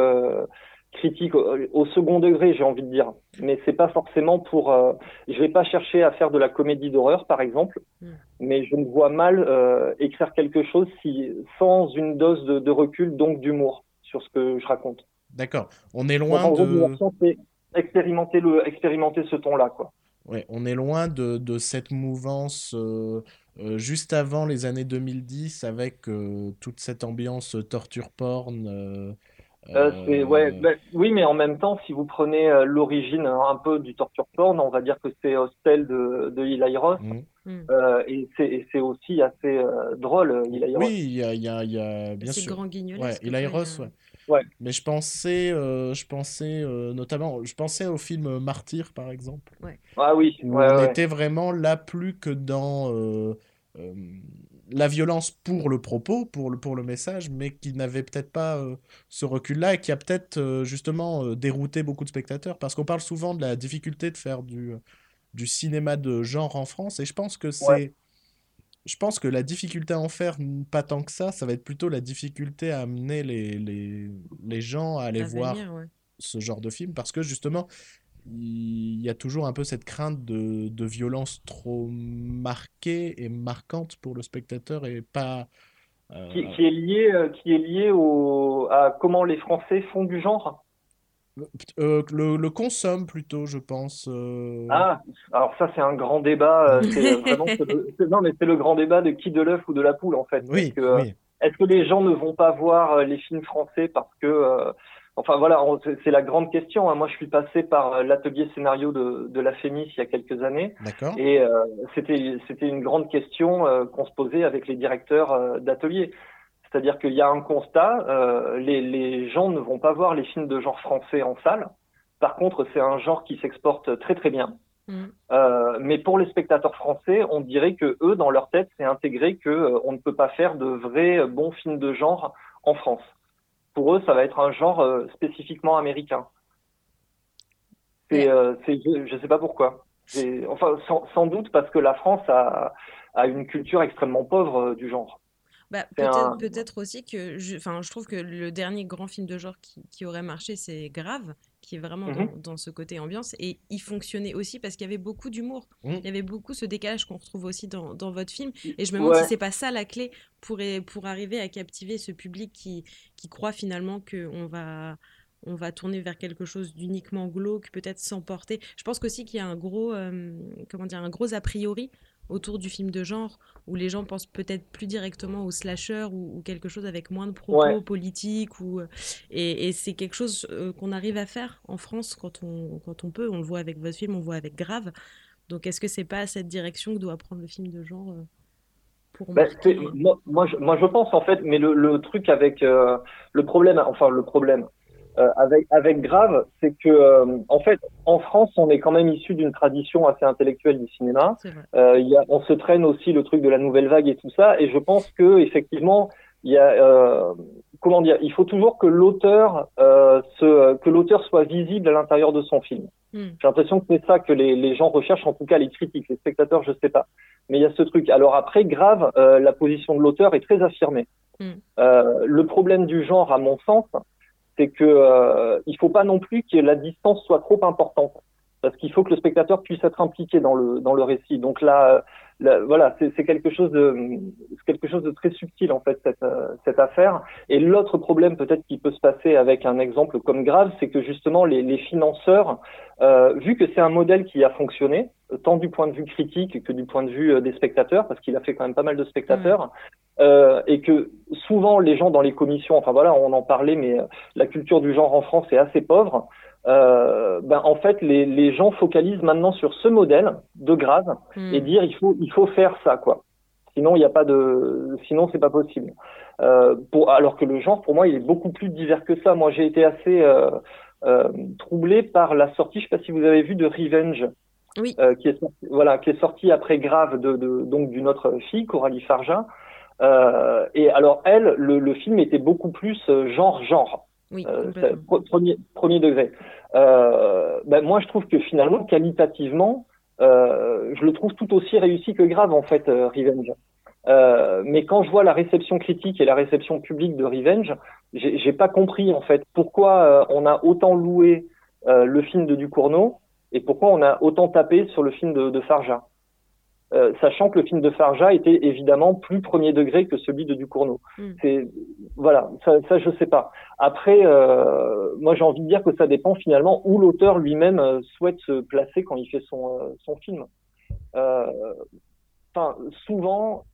critique au, second degré, j'ai envie de dire. Mais c'est pas forcément pour. Euh, je vais pas chercher à faire de la comédie d'horreur, par exemple, mm. mais je me vois mal euh, écrire quelque chose si, sans une dose de, recul, donc d'humour sur ce que je raconte. D'accord. On est loin de. expérimenter le, expérimenter ce ton-là, quoi. Ouais, on est loin de, de cette mouvance euh, juste avant les années 2010 avec toute cette ambiance torture porn euh, ouais, euh. bah, oui, mais en même temps, si vous prenez euh, l'origine un peu du torture porn, on va dire que c'est Hostel de, de Eli Roth, mmh. Mmh. et c'est aussi assez drôle, Eli Roth. Oui, il y a, y, a, y a, bien sûr. grand ouais, Eli Roth, ouais. ouais. Mais je pensais, je pensais notamment, je pensais au film Martyr, par exemple. Ouais. Ah oui. Où on était vraiment là plus que dans la violence pour le propos, pour le, pour le message, mais qui n'avait peut-être pas euh, ce recul-là et qui a peut-être euh, justement euh, dérouté beaucoup de spectateurs. Parce qu'on parle souvent de la difficulté de faire du, du cinéma de genre en France, et je pense que c'est. Je pense que la difficulté à en faire, pas tant que ça, ça va être plutôt la difficulté à amener les, les, les gens à aller voir ce genre de film, parce que justement, il y a toujours un peu cette crainte de, de, violence trop marquée et marquante pour le spectateur et pas. Euh, qui, est lié, euh, qui est lié au, à comment les Français font du genre euh, le, le, consomme plutôt, je pense. Ah, alors ça c'est un grand débat. vraiment, non, mais c'est le grand débat de qui de l'œuf ou de la poule en fait. Oui. Est-ce que les gens ne vont pas voir les films français parce que Enfin voilà, c'est la grande question. Hein. Moi, je suis passé par euh, l'atelier scénario de, de la FEMIS il y a quelques années. Et euh, c'était c'était une grande question euh, qu'on se posait avec les directeurs euh, d'atelier. C'est-à-dire qu'il y a un constat, les, les gens ne vont pas voir les films de genre français en salle. Par contre, c'est un genre qui s'exporte très très bien. Mm. mais pour les spectateurs français, on dirait que eux, dans leur tête, c'est intégré que on ne peut pas faire de vrais bons films de genre en France pour eux, ça va être un genre euh, spécifiquement américain. Euh, je ne sais pas pourquoi. Enfin, sans, doute parce que la France a, une culture extrêmement pauvre euh, du genre. Bah, peut-être, aussi que, je, je trouve que le dernier grand film de genre qui, qui aurait marché, c'est Grave, qui est vraiment mmh dans, ce côté ambiance. Et il fonctionnait aussi parce qu'il y avait beaucoup d'humour. Mmh. Il y avait beaucoup ce décalage qu'on retrouve aussi dans, dans, votre film. Et je me demande si c'est pas ça la clé pour, pour arriver à captiver ce public qui, qui croit finalement qu'on va on va tourner vers quelque chose d'uniquement glauque, peut-être sans porter. Je pense aussi qu'il y a un gros, euh, comment dire, un gros a priori autour du film de genre, où les gens pensent peut-être plus directement au slasher ou, quelque chose avec moins de propos politiques. Ou, euh, et, c'est quelque chose euh, qu'on arrive à faire en France quand on, quand on peut. On le voit avec votre film, on le voit avec Grave. Donc est-ce que c'est pas cette direction que doit prendre le film de genre euh, pour ben, moi, je, moi, je, pense en fait, mais le, truc avec le problème, enfin le problème, euh, avec, avec Grave, c'est que euh, en fait, en France, on est quand même issu d'une tradition assez intellectuelle du cinéma. Euh, y a, on se traîne aussi le truc de la nouvelle vague et tout ça, et je pense que effectivement, il y a euh, comment dire, il faut toujours que l'auteur se, que l'auteur soit visible à l'intérieur de son film. Hmm. J'ai l'impression que c'est ça que les, les, gens recherchent, en tout cas les critiques, les spectateurs, je sais pas. Mais il y a ce truc. Alors après, Grave, la position de l'auteur est très affirmée. Hmm. le problème du genre, à mon sens, c'est que euh, il faut pas non plus que la distance soit trop importante parce qu'il faut que le spectateur puisse être impliqué dans le dans le récit. Donc là, voilà, c'est quelque chose de quelque chose de très subtil en fait cette euh, cette affaire. Et l'autre problème peut-être qui peut se passer avec un exemple comme grave, c'est que justement les, financeurs, euh, vu que c'est un modèle qui a fonctionné, tant du point de vue critique que du point de vue euh, des spectateurs, parce qu'il a fait quand même pas mal de spectateurs, euh, et que souvent les gens dans les commissions, enfin voilà, on en parlait, mais la culture du genre en France est assez pauvre. Euh, ben en fait les, les, gens focalisent maintenant sur ce modèle de grave hmm. et dire il faut il faut faire ça quoi. Sinon il n'y a pas de sinon c'est pas possible. Euh, pour, alors que le genre pour moi il est beaucoup plus divers que ça. Moi j'ai été assez euh, euh troublé par la sortie, je sais pas si vous avez vu de Revenge. Oui. Euh, qui est sorti, voilà qui est sorti après Grave de, de donc d'une autre fille Coralie Farja. Euh, et alors elle le, le film était beaucoup plus genre genre. Oui, premier, premier degré. Euh, ben moi, je trouve que finalement, qualitativement, euh, je le trouve tout aussi réussi que grave en fait, euh, Revenge. Euh, mais quand je vois la réception critique et la réception publique de Revenge, j'ai pas compris en fait pourquoi euh, on a autant loué euh, le film de Ducournau et pourquoi on a autant tapé sur le film de, de Farja. Euh, sachant que le film de Farja était évidemment plus premier degré que celui de Ducournau. Mm. C'est voilà, ça, ça je sais pas. Après, euh, moi j'ai envie de dire que ça dépend finalement où l'auteur lui-même euh, souhaite se placer quand il fait son son film. Enfin, souvent,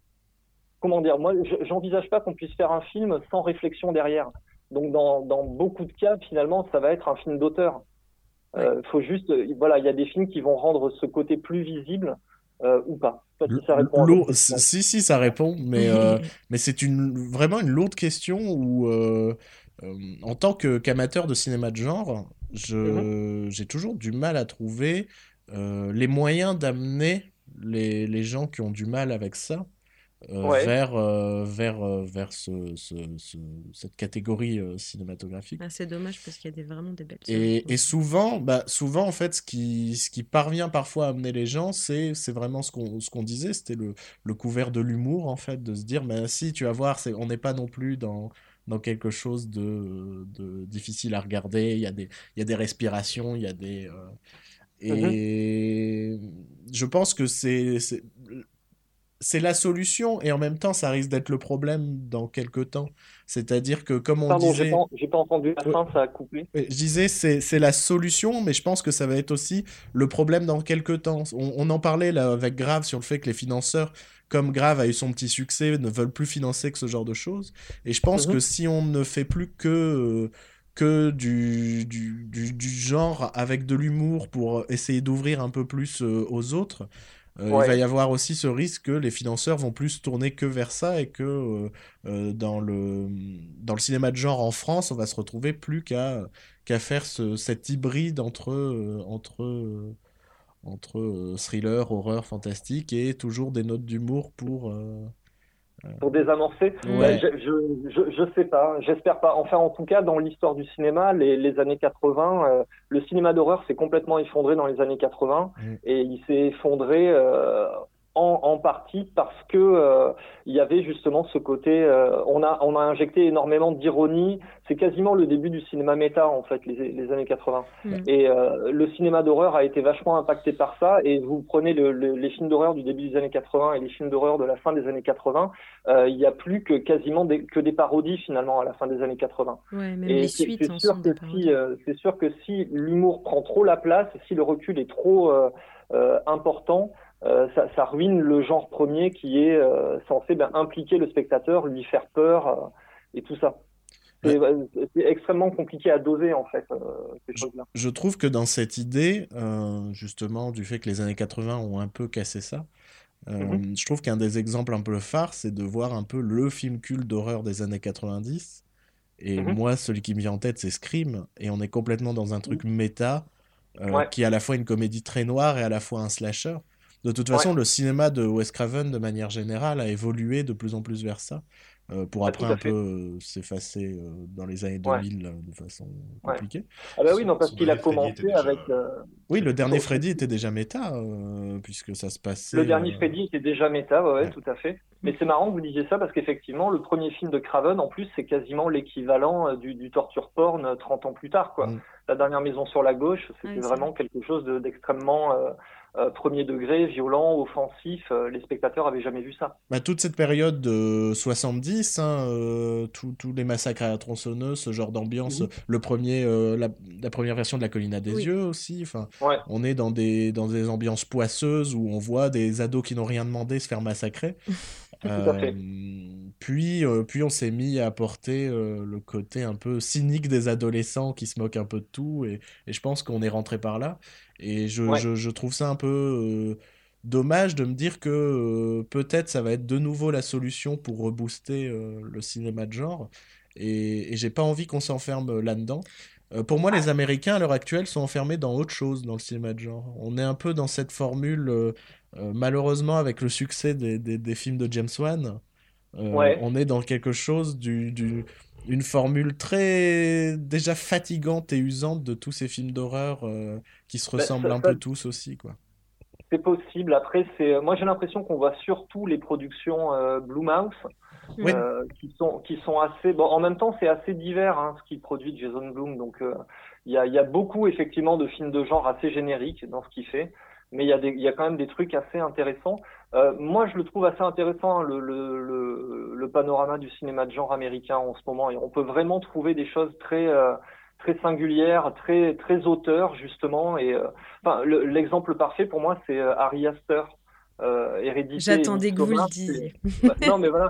comment dire, moi j'envisage pas qu'on puisse faire un film sans réflexion derrière. Donc dans dans beaucoup de cas, finalement, ça va être un film d'auteur. Euh, faut juste, voilà, il y a des films qui vont rendre ce côté plus visible euh, ou pas. Si, ça répond si, si, ça répond, mais, euh, mais c'est une, vraiment une lourde question où, euh, en tant qu'amateur de cinéma de genre, mhm. j'ai toujours du mal à trouver les moyens d'amener les, les, gens qui ont du mal avec ça euh, vers, euh, vers, euh, vers ce, ce, cette catégorie cinématographique. Ah, c'est dommage parce qu'il y a des, vraiment des belles et, et, souvent, bah, souvent, en fait, ce qui, ce qui parvient parfois à amener les gens, c'est vraiment ce qu'on disait, c'était le, le couvert de l'humour, en fait, de se dire, bah, si, tu vas voir, on n'est pas non plus dans dans quelque chose de, de, difficile à regarder. Il y a des, il y a des respirations, il y a des. Mm-hmm. et je pense que c'est c'est la solution et en même temps ça risque d'être le problème dans quelques temps. C'est-à-dire que comme on Pardon, disait... j'ai pas, entendu la fin, ça a coupé. Je disais c'est la solution, mais je pense que ça va être aussi le problème dans quelques temps. On, en parlait là avec Grave sur le fait que les financeurs, comme Grave a eu son petit succès, ne veulent plus financer que ce genre de choses. Et je pense mhm. que si on ne fait plus que que du, du, du, genre avec de l'humour pour essayer d'ouvrir un peu plus euh, aux autres, euh, il va y avoir aussi ce risque que les financeurs vont plus tourner que vers ça et que euh, euh, dans, le, dans le cinéma de genre en France, on va se retrouver plus qu'à qu'à faire ce, cet hybride entre, entre, entre thriller, horreur, fantastique et toujours des notes d'humour pour pour désamorcer je, je, je, sais pas, j'espère pas. Enfin, en tout cas, dans l'histoire du cinéma, les, les années 80, euh, le cinéma d'horreur s'est complètement effondré dans les années 80 mm. et il s'est effondré euh, en, en, partie parce que euh, il y avait justement ce côté euh, on a on a injecté énormément d'ironie. C'est quasiment le début du cinéma méta en fait les, les années 80 mm. et euh, le cinéma d'horreur a été vachement impacté par ça. Et vous prenez le, les films d'horreur du début des années 80 et les films d'horreur de la fin des années 80 il n'y a plus que quasiment des, que des parodies finalement à la fin des années 80 ouais, même et c'est sûr que si c'est sûr que si l'humour prend trop la place si le recul est trop important euh, ça, ça, ruine le genre premier qui est euh, censé ben, impliquer le spectateur, lui faire peur euh, et tout ça. C'est extrêmement compliqué à doser en fait ces. Je, trouve que dans cette idée, justement, du fait que les années 80 ont un peu cassé ça, mm-hmm. je trouve qu'un des exemples un peu phares, c'est de voir un peu le film culte d'horreur des années 90. Et mm-hmm. moi, celui qui me vient en tête, c'est Scream. Et on est complètement dans un truc mm. méta, qui est à la fois une comédie très noire et à la fois un slasher. De toute façon, le cinéma de Wes Craven, de manière générale, a évolué de plus en plus vers ça. Euh, pour après un peu euh, s'effacer euh, dans les années 2000 de façon compliquée. Ah bah oui, non, parce qu'il a commencé avec... Oui, le dernier Freddy était déjà méta, puisque ça se passait... Le dernier Freddy était déjà méta, ouais, tout à fait. Mais c'est marrant que vous disiez ça, parce qu'effectivement, le premier film de Craven, en plus, c'est quasiment l'équivalent du, du, torture porn 30 ans plus tard. quoi. Mm. La dernière maison sur la gauche, c'était vraiment quelque chose d'extrêmement... Euh, premier degré, violent, offensif. Euh, les spectateurs avaient jamais vu ça. Bah, toute cette période de 70, hein, euh, tous les massacres à la tronçonneuse, ce genre d'ambiance, mhm. le premier, la, première version de La Colline à des yeux aussi. Enfin, on est dans des, dans des ambiances poisseuses où on voit des ados qui n'ont rien demandé se faire massacrer. puis, puis on s'est mis à apporter le côté un peu cynique des adolescents qui se moquent un peu de tout, et, et je pense qu'on est rentré par là. Et je, je, je, trouve ça un peu euh, dommage de me dire que euh, peut-être ça va être de nouveau la solution pour rebooster euh, le cinéma de genre. Et, et j'ai pas envie qu'on s'enferme là-dedans. pour moi, les Américains à l'heure actuelle sont enfermés dans autre chose dans le cinéma de genre. On est un peu dans cette formule, malheureusement, avec le succès des, des, des films de James Wan. On est dans quelque chose du, du, une formule très déjà fatigante et usante de tous ces films d'horreur euh, qui se bah, ressemblent un peu tous aussi quoi. c'est possible. Après, c'est moi j'ai l'impression qu'on voit surtout les productions euh, Blue Mouse euh, qui sont qui sont assez bon. En même temps, c'est assez divers hein, ce qu'il produit Jason Blum. Donc euh, il y, a, y a beaucoup effectivement de films de genre assez génériques dans ce qu'il fait, mais il y a des il y a quand même des trucs assez intéressants. Euh, moi, je le trouve assez intéressant le, le, le, le, panorama du cinéma de genre américain en ce moment. Et on peut vraiment trouver des choses très très singulière, très très auteur justement. Et euh, enfin, l'exemple parfait pour moi, c'est euh, Harry Astor, euh, Hérédité. J'attendais que vous le disiez. Bah, non, mais voilà.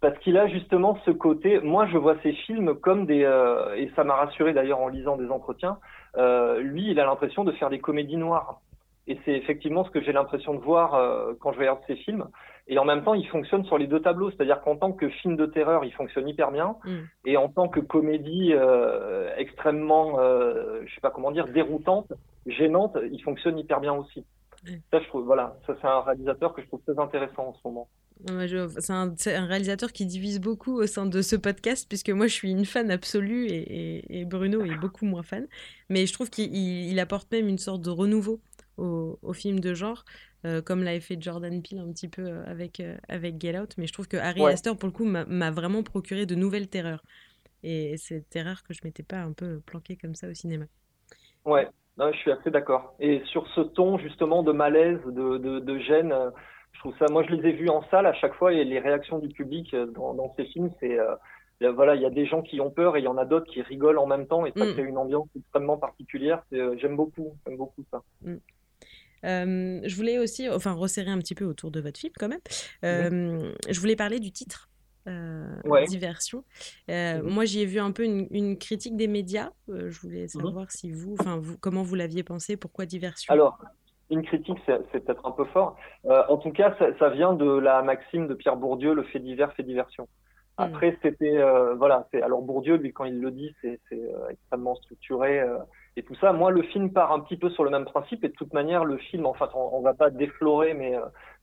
Parce qu'il a justement ce côté. Moi, je vois ces films comme des. et ça m'a rassuré d'ailleurs en lisant des entretiens. lui, il a l'impression de faire des comédies noires. Et c'est effectivement ce que j'ai l'impression de voir quand je regarde ces films. Et en même temps, il fonctionne sur les deux tableaux. C'est-à-dire qu'en tant que film de terreur, il fonctionne hyper bien. Mm. Et en tant que comédie euh, extrêmement, euh, je sais pas comment dire, déroutante, gênante, il fonctionne hyper bien aussi. Ça, je trouve, voilà, ça c'est un réalisateur que je trouve très intéressant en ce moment. C'est un, un, réalisateur qui divise beaucoup au sein de ce podcast, puisque moi je suis une fan absolue et, et, Bruno est beaucoup moins fan. Mais je trouve qu'il apporte même une sorte de renouveau au, au film de genre. Euh, comme l'avait fait Jordan Peele un petit peu euh, avec, euh, avec Get Out. Mais je trouve que Harry Astor, pour le coup, m'a vraiment procuré de nouvelles terreurs. Et c'est terreur que je m'étais pas un peu planqué comme ça au cinéma. Ouais, je suis assez d'accord. Et sur ce ton, justement, de malaise, de, de, gêne, je trouve ça. Moi, je les ai vus en salle à chaque fois et les réactions du public dans, ces films, c'est. voilà, il y a des gens qui ont peur et il y en a d'autres qui rigolent en même temps et ça mm. crée une ambiance extrêmement particulière. J'aime beaucoup, j'aime beaucoup ça. Mm. Euh, je voulais aussi, enfin, resserrer un petit peu autour de votre film quand même. Euh, je voulais parler du titre. Euh, diversion. Moi, j'y ai vu un peu une, critique des médias. je voulais mhm. savoir si vous, enfin, vous, comment vous l'aviez pensé, pourquoi diversion? Alors, une critique, c'est peut-être un peu fort. en tout cas, ça, vient de la maxime de Pierre Bourdieu, le fait divers fait diversion. Hmm. Après, c'était, voilà, alors Bourdieu, lui, quand il le dit, c'est extrêmement structuré et tout ça. Moi, le film part un petit peu sur le même principe et de toute manière, le film, en fait, on, on va pas déflorer, mais euh,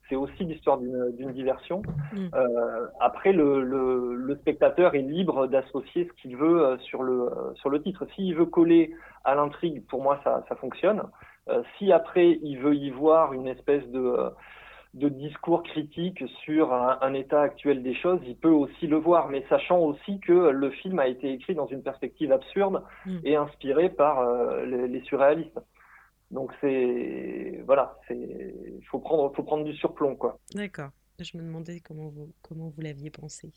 c'est aussi l'histoire d'une diversion. Mm. Euh, après, le, le, le, spectateur est libre d'associer ce qu'il veut euh, sur le, euh, sur le titre. S'il veut coller à l'intrigue, pour moi, ça, ça fonctionne. si après, il veut y voir une espèce de de discours critiques sur un, état actuel des choses, il peut aussi le voir, mais sachant aussi que le film a été écrit dans une perspective absurde mm. et inspiré par euh, les, surréalistes. Donc c'est voilà, c'est faut prendre faut prendre du surplomb quoi. D'accord. Je me demandais comment vous comment vous l'aviez pensé.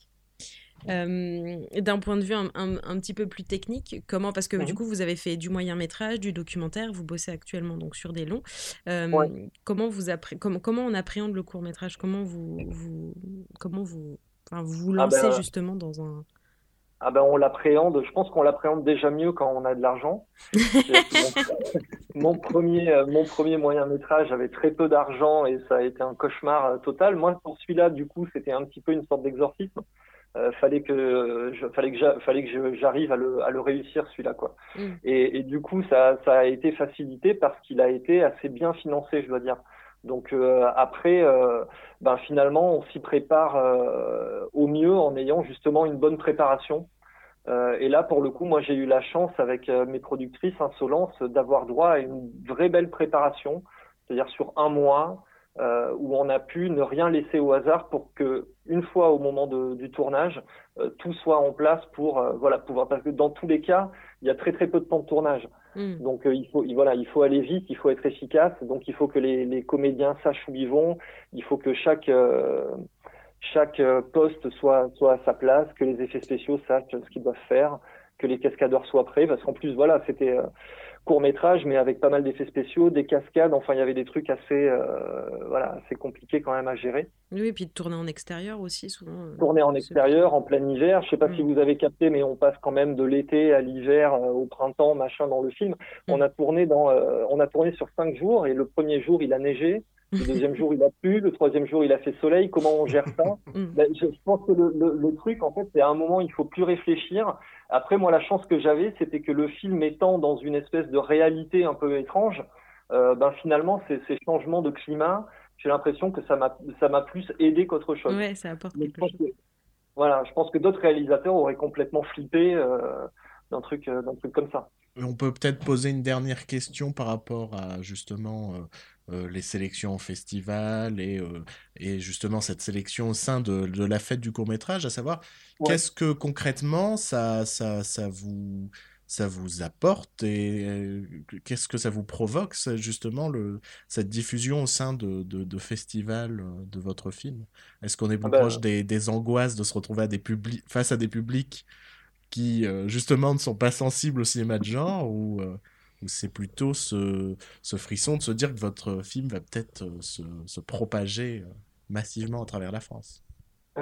Euh, d'un point de vue un, un, petit peu plus technique, comment Parce que du coup, vous avez fait du moyen métrage, du documentaire, vous bossez actuellement donc sur des longs. Euh, comment vous comment, comment on appréhende le court métrage Comment vous, vous comment vous enfin, vous, vous ah lancez ben, justement dans un ah ben on l'appréhende. Je pense qu'on l'appréhende déjà mieux quand on a de l'argent. mon, premier, euh, mon premier moyen métrage avait très peu d'argent et ça a été un cauchemar total. Moi pour celui-là, du coup, c'était un petit peu une sorte d'exorcisme euh, fallait que je, fallait que fallait que j'arrive à le, à le réussir celui-là quoi. Mm. Et, et, du coup ça, ça a été facilité parce qu'il a été assez bien financé je dois dire. Donc euh, après euh, ben finalement on s'y prépare euh, au mieux en ayant justement une bonne préparation. et là pour le coup moi j'ai eu la chance avec mes productrices Insolence d'avoir droit à une vraie belle préparation, c'est-à-dire sur un mois euh, où on a pu ne rien laisser au hasard pour que, une fois au moment de, du tournage, euh, tout soit en place pour euh, voilà pouvoir parce que dans tous les cas, il y a très très peu de temps de tournage. Hmm. Donc il faut voilà il faut aller vite, il faut être efficace. Donc il faut que les, les comédiens sachent où ils vont. Il faut que chaque chaque poste soit soit à sa place, que les effets spéciaux sachent ce qu'ils doivent faire, que les cascadeurs soient prêts parce qu'en plus voilà c'était court métrage, mais avec pas mal d'effets spéciaux, des cascades. Enfin, il y avait des trucs assez, euh, voilà, assez compliqués quand même à gérer. Oui, et puis de tourner en extérieur aussi, souvent. Euh, tourner en extérieur, en plein hiver. Je sais pas si mm. vous avez capté, mais on passe quand même de l'été à l'hiver, euh, au printemps, machin, dans le film. Mm. On a tourné dans, on a tourné sur cinq jours, et le premier jour, il a neigé. Le deuxième jour, il a plu. Le troisième jour, il a fait soleil. Comment on gère ça? Mm. ben, je, pense que le, le, le truc, en fait, c'est à un moment, il faut plus réfléchir. Après, moi, la chance que j'avais, c'était que le film étant dans une espèce de réalité un peu étrange, euh, ben finalement, ces, ces, changements de climat, j'ai l'impression que ça m'a ça m'a plus aidé qu'autre chose. Ouais, ça apporte quelque chose. voilà, je pense que d'autres réalisateurs auraient complètement flippé euh, d'un truc euh, d'un truc comme ça. On peut peut-être poser une dernière question par rapport à justement les sélections en festival et, et justement cette sélection au sein de, de la fête du court métrage, à savoir qu'est-ce que concrètement ça, ça, ça vous ça vous apporte et qu'est-ce que ça vous provoque, justement, le, cette diffusion au sein de, de, festivals de votre film? Est-ce qu'on est plus ah ben, proche des, des, angoisses de se retrouver à des face à des publics qui, justement, ne sont pas sensibles au cinéma de genre ou c'est plutôt ce, ce, frisson de se dire que votre film va peut-être se, se propager massivement à travers la France?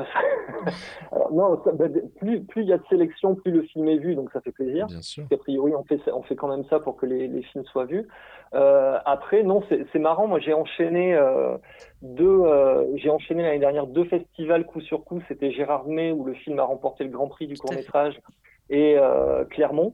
Non, bah, plus il y a de sélection, plus le film est vu, donc ça fait plaisir. Bien sûr. A priori, on fait, on fait quand même ça pour que les, les films soient vus. Euh, après, non, c'est marrant. Moi, j'ai enchaîné euh, deux, euh, j'ai enchaîné l'année dernière deux festivals coup sur coup. C'était Gérard May où le film a remporté le Grand Prix du court métrage et euh, Clermont.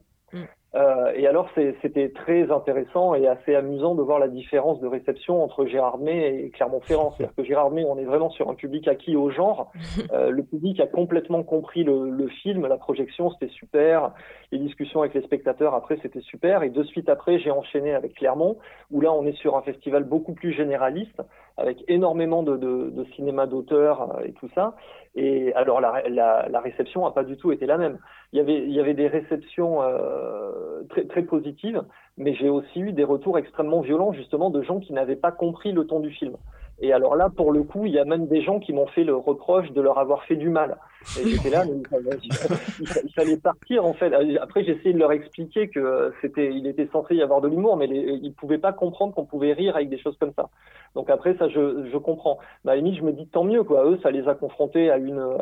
Euh, et alors, c'était très intéressant et assez amusant de voir la différence de réception entre Gérardmer et Clermont-Ferrand. C'est-à-dire que Gérardmer, on est vraiment sur un public acquis au genre. Euh, le public a complètement compris le, le film, la projection, c'était super. Les discussions avec les spectateurs, après, c'était super. Et de suite après, j'ai enchaîné avec Clermont, où là, on est sur un festival beaucoup plus généraliste, avec énormément de, de, de cinéma d'auteur euh, et tout ça. Et alors, la, la, la réception n'a pas du tout été la même. Il y avait, il y avait des réceptions euh, très, très positives, mais j'ai aussi eu des retours extrêmement violents, justement, de gens qui n'avaient pas compris le ton du film. Et alors là, pour le coup, il y a même des gens qui m'ont fait le reproche de leur avoir fait du mal. Et j'étais là, il, fallait partir en fait. Après, j'ai essayé de leur expliquer que c'était, il était censé y avoir de l'humour, mais les, ils pouvaient pas comprendre qu'on pouvait rire avec des choses comme ça. Donc après, ça, je, je comprends. Bah, à je me dis tant mieux, quoi. Eux, ça les a confrontés à une, euh,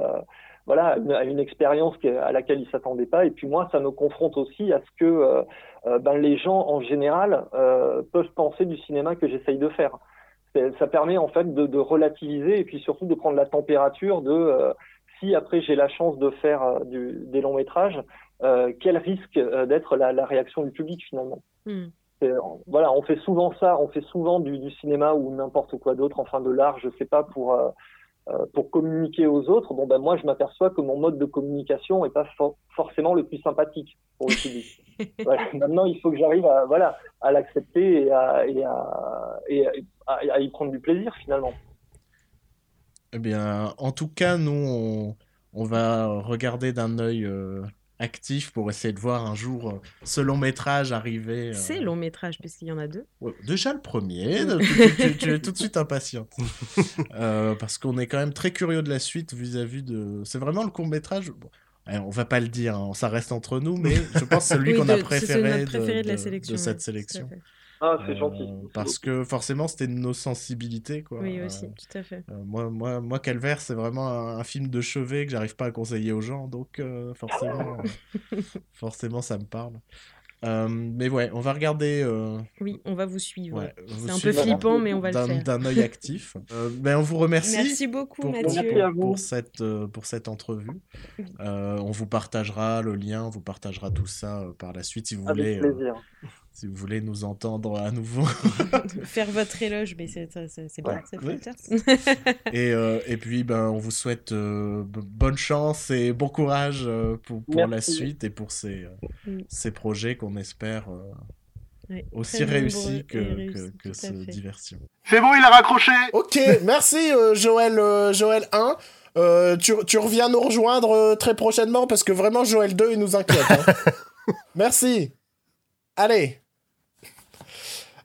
voilà, à une expérience à laquelle ils s'attendaient pas. Et puis moi, ça me confronte aussi à ce que euh, euh, ben, les gens en général peuvent penser du cinéma que j'essaye de faire ça permet en fait de, de, relativiser et puis surtout de prendre la température de euh, si après j'ai la chance de faire euh, du, des longs métrages, euh, quel risque d'être la, la, réaction du public finalement. Hmm. Voilà, on fait souvent ça, on fait souvent du, du cinéma ou n'importe quoi d'autre, enfin de l'art, je sais pas pour euh, pour communiquer aux autres, bon ben moi je m'aperçois que mon mode de communication est pas forcément le plus sympathique pour le public. voilà. Maintenant il faut que j'arrive à voilà à l'accepter et, à, et, à, et à, y prendre du plaisir finalement. Eh bien, en tout cas, nous on, on va regarder d'un œil euh, actif pour essayer de voir un jour euh, ce long métrage arriver. Euh, C'est long métrage, puisqu'il y en a deux. déjà le premier, tu, es tout de suite impatiente. Euh, parce qu'on est quand même très curieux de la suite vis-à-vis de. C'est vraiment le court métrage. Bon, on va pas le dire, hein, ça reste entre nous, mais je pense que c'est celui qu'on a préféré, de, la sélection, de, cette sélection. Ah, c'est gentil. Euh, parce que forcément, c'était nos sensibilités. Quoi. Oui, aussi, tout à fait. Euh, moi, moi, moi, Calvaire, c'est vraiment un, film de chevet que j'arrive pas à conseiller aux gens, donc euh, forcément, forcément, ça me parle. mais ouais, on va regarder. Oui, on va vous suivre. c'est un peu flippant, mais on va le faire. D'un œil actif. ben, on vous remercie. Merci beaucoup, pour, Mathieu. Pour, cette, pour cette entrevue. on vous partagera le lien, on vous partagera tout ça par la suite si vous Avec voulez. Plaisir si vous voulez nous entendre à nouveau. Faire votre éloge, mais c'est bien, c'est et, euh, et puis, ben, on vous souhaite euh, bonne chance et bon courage euh, pour, pour la suite et pour ces, ces projets qu'on espère aussi réussis que, que, que ce diversion. C'est bon, il a raccroché Ok, merci Joël, Joël 1. Tu, tu, reviens nous rejoindre très prochainement parce que vraiment Joël 2 il nous inquiète. Hein. merci. Allez.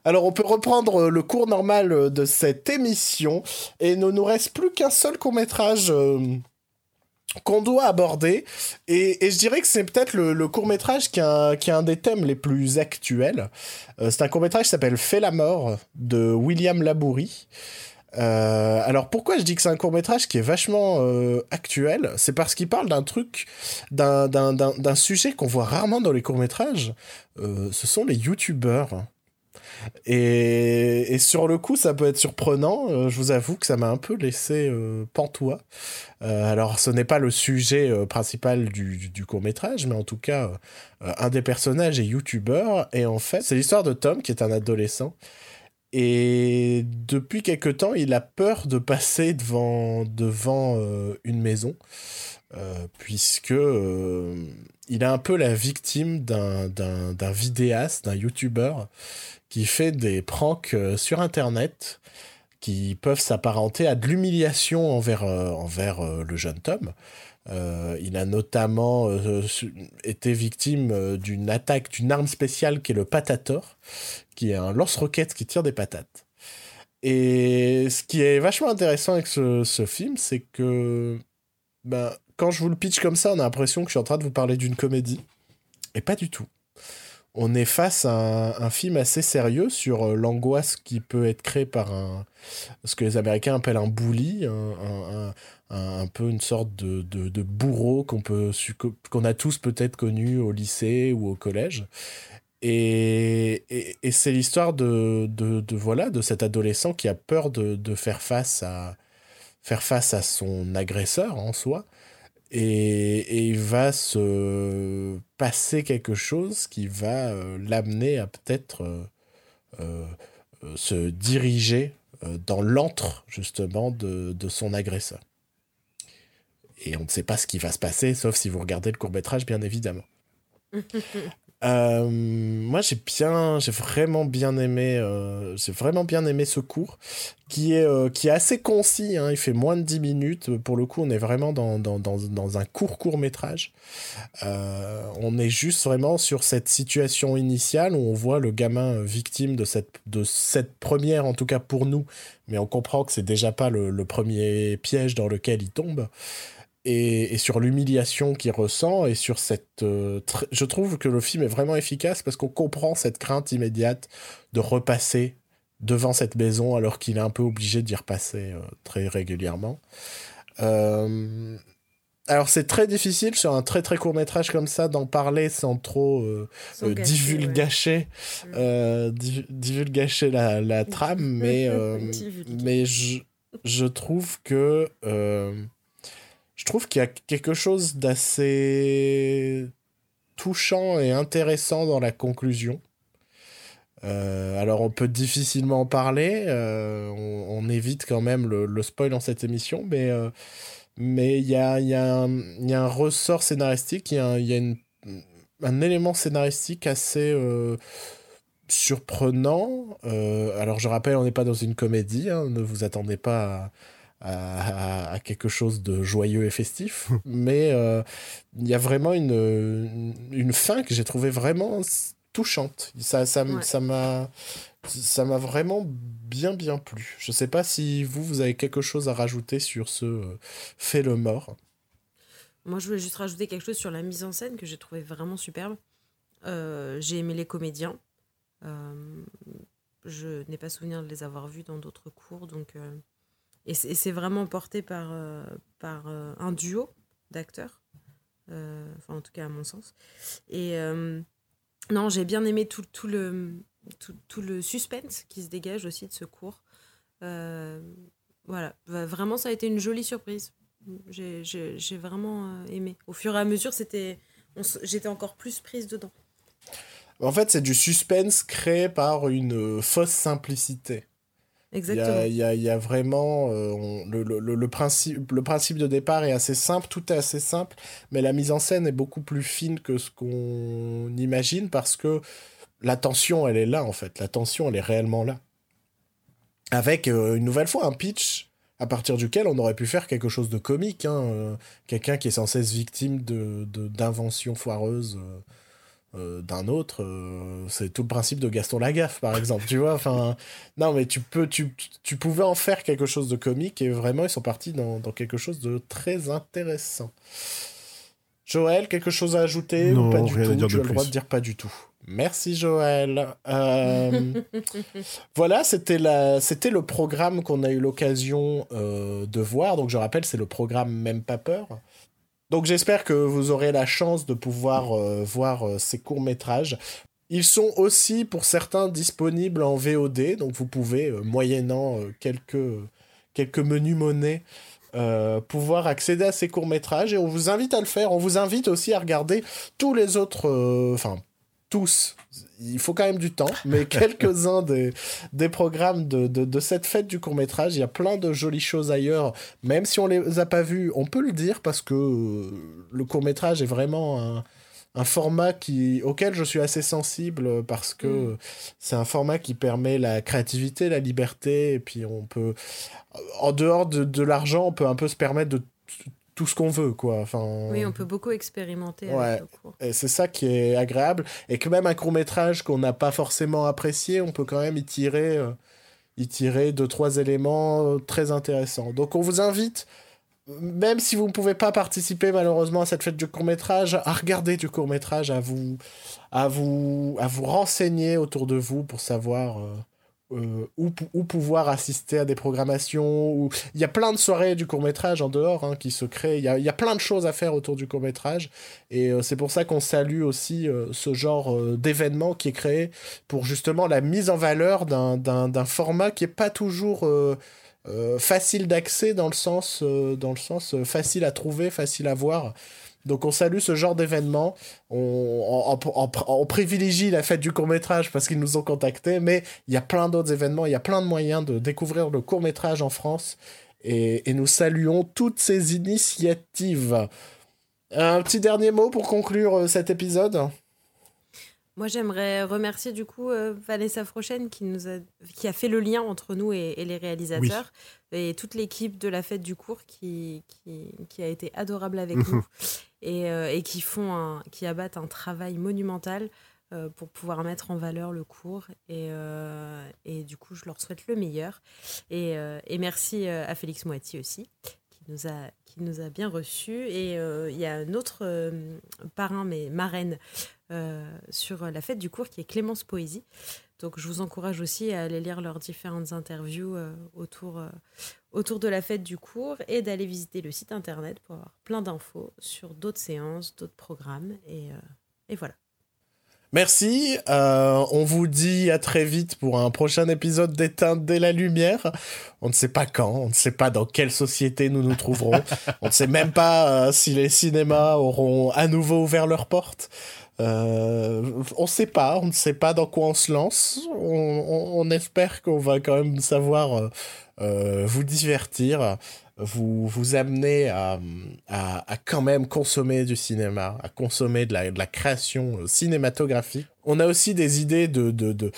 Alors on peut reprendre euh, le cours normal euh, de cette émission et ne nous reste plus qu'un seul court métrage euh, qu'on doit aborder et, je dirais que c'est peut-être le, court métrage qui a, un des thèmes les plus actuels. c'est un court métrage qui s'appelle Fait la mort de William Labourie. alors pourquoi je dis que c'est un court métrage qui est vachement actuel? C'est parce qu'il parle d'un truc, d'un sujet qu'on voit rarement dans les courts métrages. ce sont les youtubeurs. Et, sur le coup, ça peut être surprenant. Euh, je vous avoue que ça m'a un peu laissé euh, pantois. Euh, alors, ce n'est pas le sujet principal du, du, court métrage, mais en tout cas, un des personnages est youtubeur. Et en fait, c'est l'histoire de Tom, qui est un adolescent, Et depuis quelque temps, il a peur de passer devant, devant une maison, puisque il est un peu la victime d'un vidéaste, d'un youtubeur, qui fait des pranks sur Internet qui peuvent s'apparenter à de l'humiliation envers, envers le jeune Tom. Euh, il a notamment euh, été victime euh, d'une attaque d'une arme spéciale qui est le patator, qui est un lance-roquette qui tire des patates. Et ce qui est vachement intéressant avec ce, film, c'est que ben, quand je vous le pitch comme ça, on a l'impression que je suis en train de vous parler d'une comédie. Et pas du tout. On est face à un, film assez sérieux sur l'angoisse qui peut être créée par un, ce que les Américains appellent un bully, un, un, peu une sorte de, de, bourreau qu'on peut qu'on a tous peut-être connu au lycée ou au collège. Et, et, c'est l'histoire de, de, voilà de cet adolescent qui a peur de, de, faire face à faire face à son agresseur en soi et, et il va se passer quelque chose qui va euh, l'amener à peut-être euh, euh, se diriger dans l'antre justement de, de son agresseur et on ne sait pas ce qui va se passer, sauf si vous regardez le court métrage, bien évidemment. Euh, moi, j'ai bien, j'ai vraiment bien aimé, euh, j'ai vraiment bien aimé ce cours, qui est, euh, qui est assez concis. Hein, il fait moins de 10 minutes. Pour le coup, on est vraiment dans, dans, dans, dans un court court métrage. on est juste vraiment sur cette situation initiale où on voit le gamin victime de cette, de cette première, en tout cas pour nous, mais on comprend que c'est déjà pas le, le premier piège dans lequel il tombe et, sur l'humiliation qu'il ressent et sur cette... Euh, je trouve que le film est vraiment efficace parce qu'on comprend cette crainte immédiate de repasser devant cette maison alors qu'il est un peu obligé d'y repasser euh, très régulièrement. Euh, alors c'est très difficile sur un très très court métrage comme ça d'en parler sans trop divulgacher, divulgacher la, la trame, mais, mais je, je trouve que trouve qu'il y a quelque chose d'assez touchant et intéressant dans la conclusion. Euh, alors on peut difficilement en parler, euh, on, évite quand même le, spoil dans cette émission, mais euh, mais il y a, y, y a, un ressort scénaristique, il y a, y a un élément scénaristique assez surprenant. alors je rappelle, on n'est pas dans une comédie, hein, ne vous attendez pas à à, quelque chose de joyeux et festif. mais euh, il y a vraiment une, une fin que j'ai trouvé vraiment touchante. Ça, ça, ça m'a ça m'a vraiment bien bien plu. Je sais pas si vous vous avez quelque chose à rajouter sur ce euh, fait le mort. Moi, je voulais juste rajouter quelque chose sur la mise en scène que j'ai trouvé vraiment superbe. Euh, j'ai aimé les comédiens. je n'ai pas souvenir de les avoir vus dans d'autres cours, donc et c'est vraiment porté par, euh, par euh, un duo d'acteurs. Euh, enfin, en tout cas, à mon sens. Et non, j'ai bien aimé tout, tout, le, tout, tout, le suspense qui se dégage aussi de ce cours. voilà, vraiment, ça a été une jolie surprise. J'ai vraiment aimé. Au fur et à mesure, j'étais encore plus prise dedans. En fait, c'est du suspense créé par une fausse simplicité. Exactement. Il y a, vraiment euh, le, le, principe, le principe de départ est assez simple, tout est assez simple, mais la mise en scène est beaucoup plus fine que ce qu'on imagine parce que la tension, elle est là en fait. La tension, elle est réellement là. Avec euh, une nouvelle fois un pitch à partir duquel on aurait pu faire quelque chose de comique. Hein, euh, quelqu'un qui est sans cesse victime de d'inventions foireuses euh, d'un autre, euh, c'est tout le principe de Gaston Lagaffe, par exemple, tu vois. Enfin, non, mais tu peux, tu, tu, pouvais en faire quelque chose de comique et vraiment ils sont partis dans, dans quelque chose de très intéressant. Joël, quelque chose à ajouter non, ou pas du rien tout? à dire Tu as le droit de dire pas du tout. Merci Joël. Euh, voilà, c'était la, c'était le programme qu'on a eu l'occasion de voir. Donc je rappelle, c'est le programme Même pas peur donc j'espère que vous aurez la chance de pouvoir euh, voir euh, ces courts-métrages. Ils sont aussi pour certains disponibles en VOD, donc vous pouvez, euh, moyennant quelques, quelques menus monnaies, pouvoir accéder à ces courts-métrages et on vous invite à le faire. On vous invite aussi à regarder tous les autres, enfin tous. Il faut quand même du temps, mais quelques-uns des, des programmes de, de, cette fête du court métrage, il y a plein de jolies choses ailleurs. Même si on les a pas vues, on peut le dire parce que euh, le court métrage est vraiment un, un format qui, auquel je suis assez sensible parce que mm. c'est un format qui permet la créativité, la liberté, et puis on peut, en dehors de, de l'argent, on peut un peu se permettre de tout ce qu'on veut, quoi. Enfin, oui, on peut beaucoup expérimenter. Ouais. Et c'est ça qui est agréable. Et que même un court métrage qu'on n'a pas forcément apprécié, on peut quand même y tirer, euh, y tirer deux, trois éléments euh, très intéressants. Donc on vous invite, même si vous ne pouvez pas participer malheureusement à cette fête du court métrage, à regarder du court métrage, à vous, à vous, à vous renseigner autour de vous pour savoir. Euh, euh, ou, pouvoir assister à des programmations. Ou... Il y a plein de soirées du court métrage en dehors hein, qui se créent. Il y, a, plein de choses à faire autour du court métrage. Et euh, c'est pour ça qu'on salue aussi euh, ce genre d'événement qui est créé pour justement la mise en valeur d'un format qui n'est pas toujours... facile d'accès dans le sens, dans le sens facile à trouver, facile à voir. Donc on salue ce genre d'événement. On, privilégie la fête du court métrage parce qu'ils nous ont contactés, mais il y a plein d'autres événements, il y a plein de moyens de découvrir le court métrage en France. Et, nous saluons toutes ces initiatives. Un petit dernier mot pour conclure euh, cet épisode? Moi, j'aimerais remercier du coup euh, Vanessa Frochen qui, nous a, qui a fait le lien entre nous et, les réalisateurs et toute l'équipe de la fête du cours qui, qui, qui a été adorable avec nous et, euh, et, qui, font un, qui abattent un travail monumental euh, pour pouvoir mettre en valeur le cours. Et, et, du coup, je leur souhaite le meilleur. Et, et merci à Félix Moiti aussi, qui nous a, qui nous a bien reçus. Et il y a un autre parrain, mais marraine, sur la fête du cours qui est Clémence Poésie. Donc je vous encourage aussi à aller lire leurs différentes interviews euh, autour, euh, autour de la fête du cours et d'aller visiter le site internet pour avoir plein d'infos sur d'autres séances, d'autres programmes. Et, et voilà. Merci. on vous dit à très vite pour un prochain épisode d'Éteindre dès la lumière. On ne sait pas quand, on ne sait pas dans quelle société nous nous trouverons. on ne sait même pas si les cinémas auront à nouveau ouvert leurs portes. Euh, on sait pas, on ne sait pas dans quoi on se lance. On, espère qu'on va quand même savoir euh, euh, vous divertir, vous, vous amener à, quand même consommer du cinéma, à consommer de la création cinématographique. On a aussi des idées de, de, de,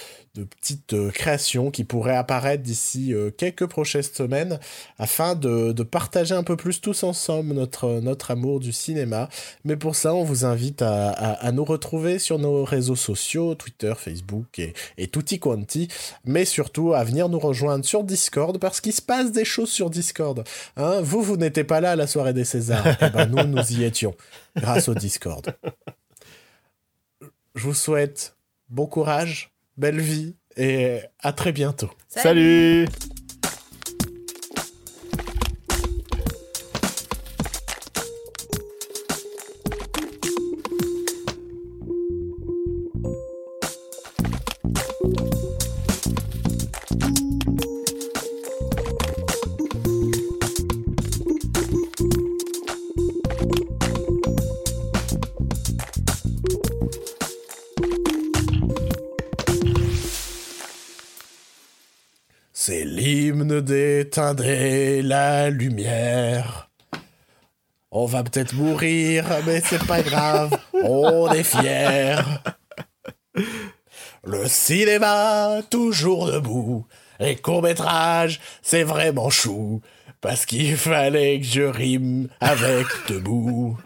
petites euh, créations qui pourraient apparaître d'ici euh, quelques prochaines semaines afin de, de, partager un peu plus tous ensemble notre, notre amour du cinéma. Mais pour ça, on vous invite à, à, nous retrouver sur nos réseaux sociaux, Twitter, Facebook et, et tutti quanti, mais surtout à venir nous rejoindre sur Discord parce qu'il se passe des choses sur Discord. Hein vous, vous n'étiez pas là à la soirée des Césars. eh ben nous, nous y étions grâce au Discord. Je vous souhaite bon courage belle vie et à très bientôt. Salut d'éteindre la lumière. On va peut-être mourir, mais c'est pas grave, on est fiers. Le cinéma, toujours debout. Les courts-métrages, c'est vraiment chou. Parce qu'il fallait que je rime avec debout.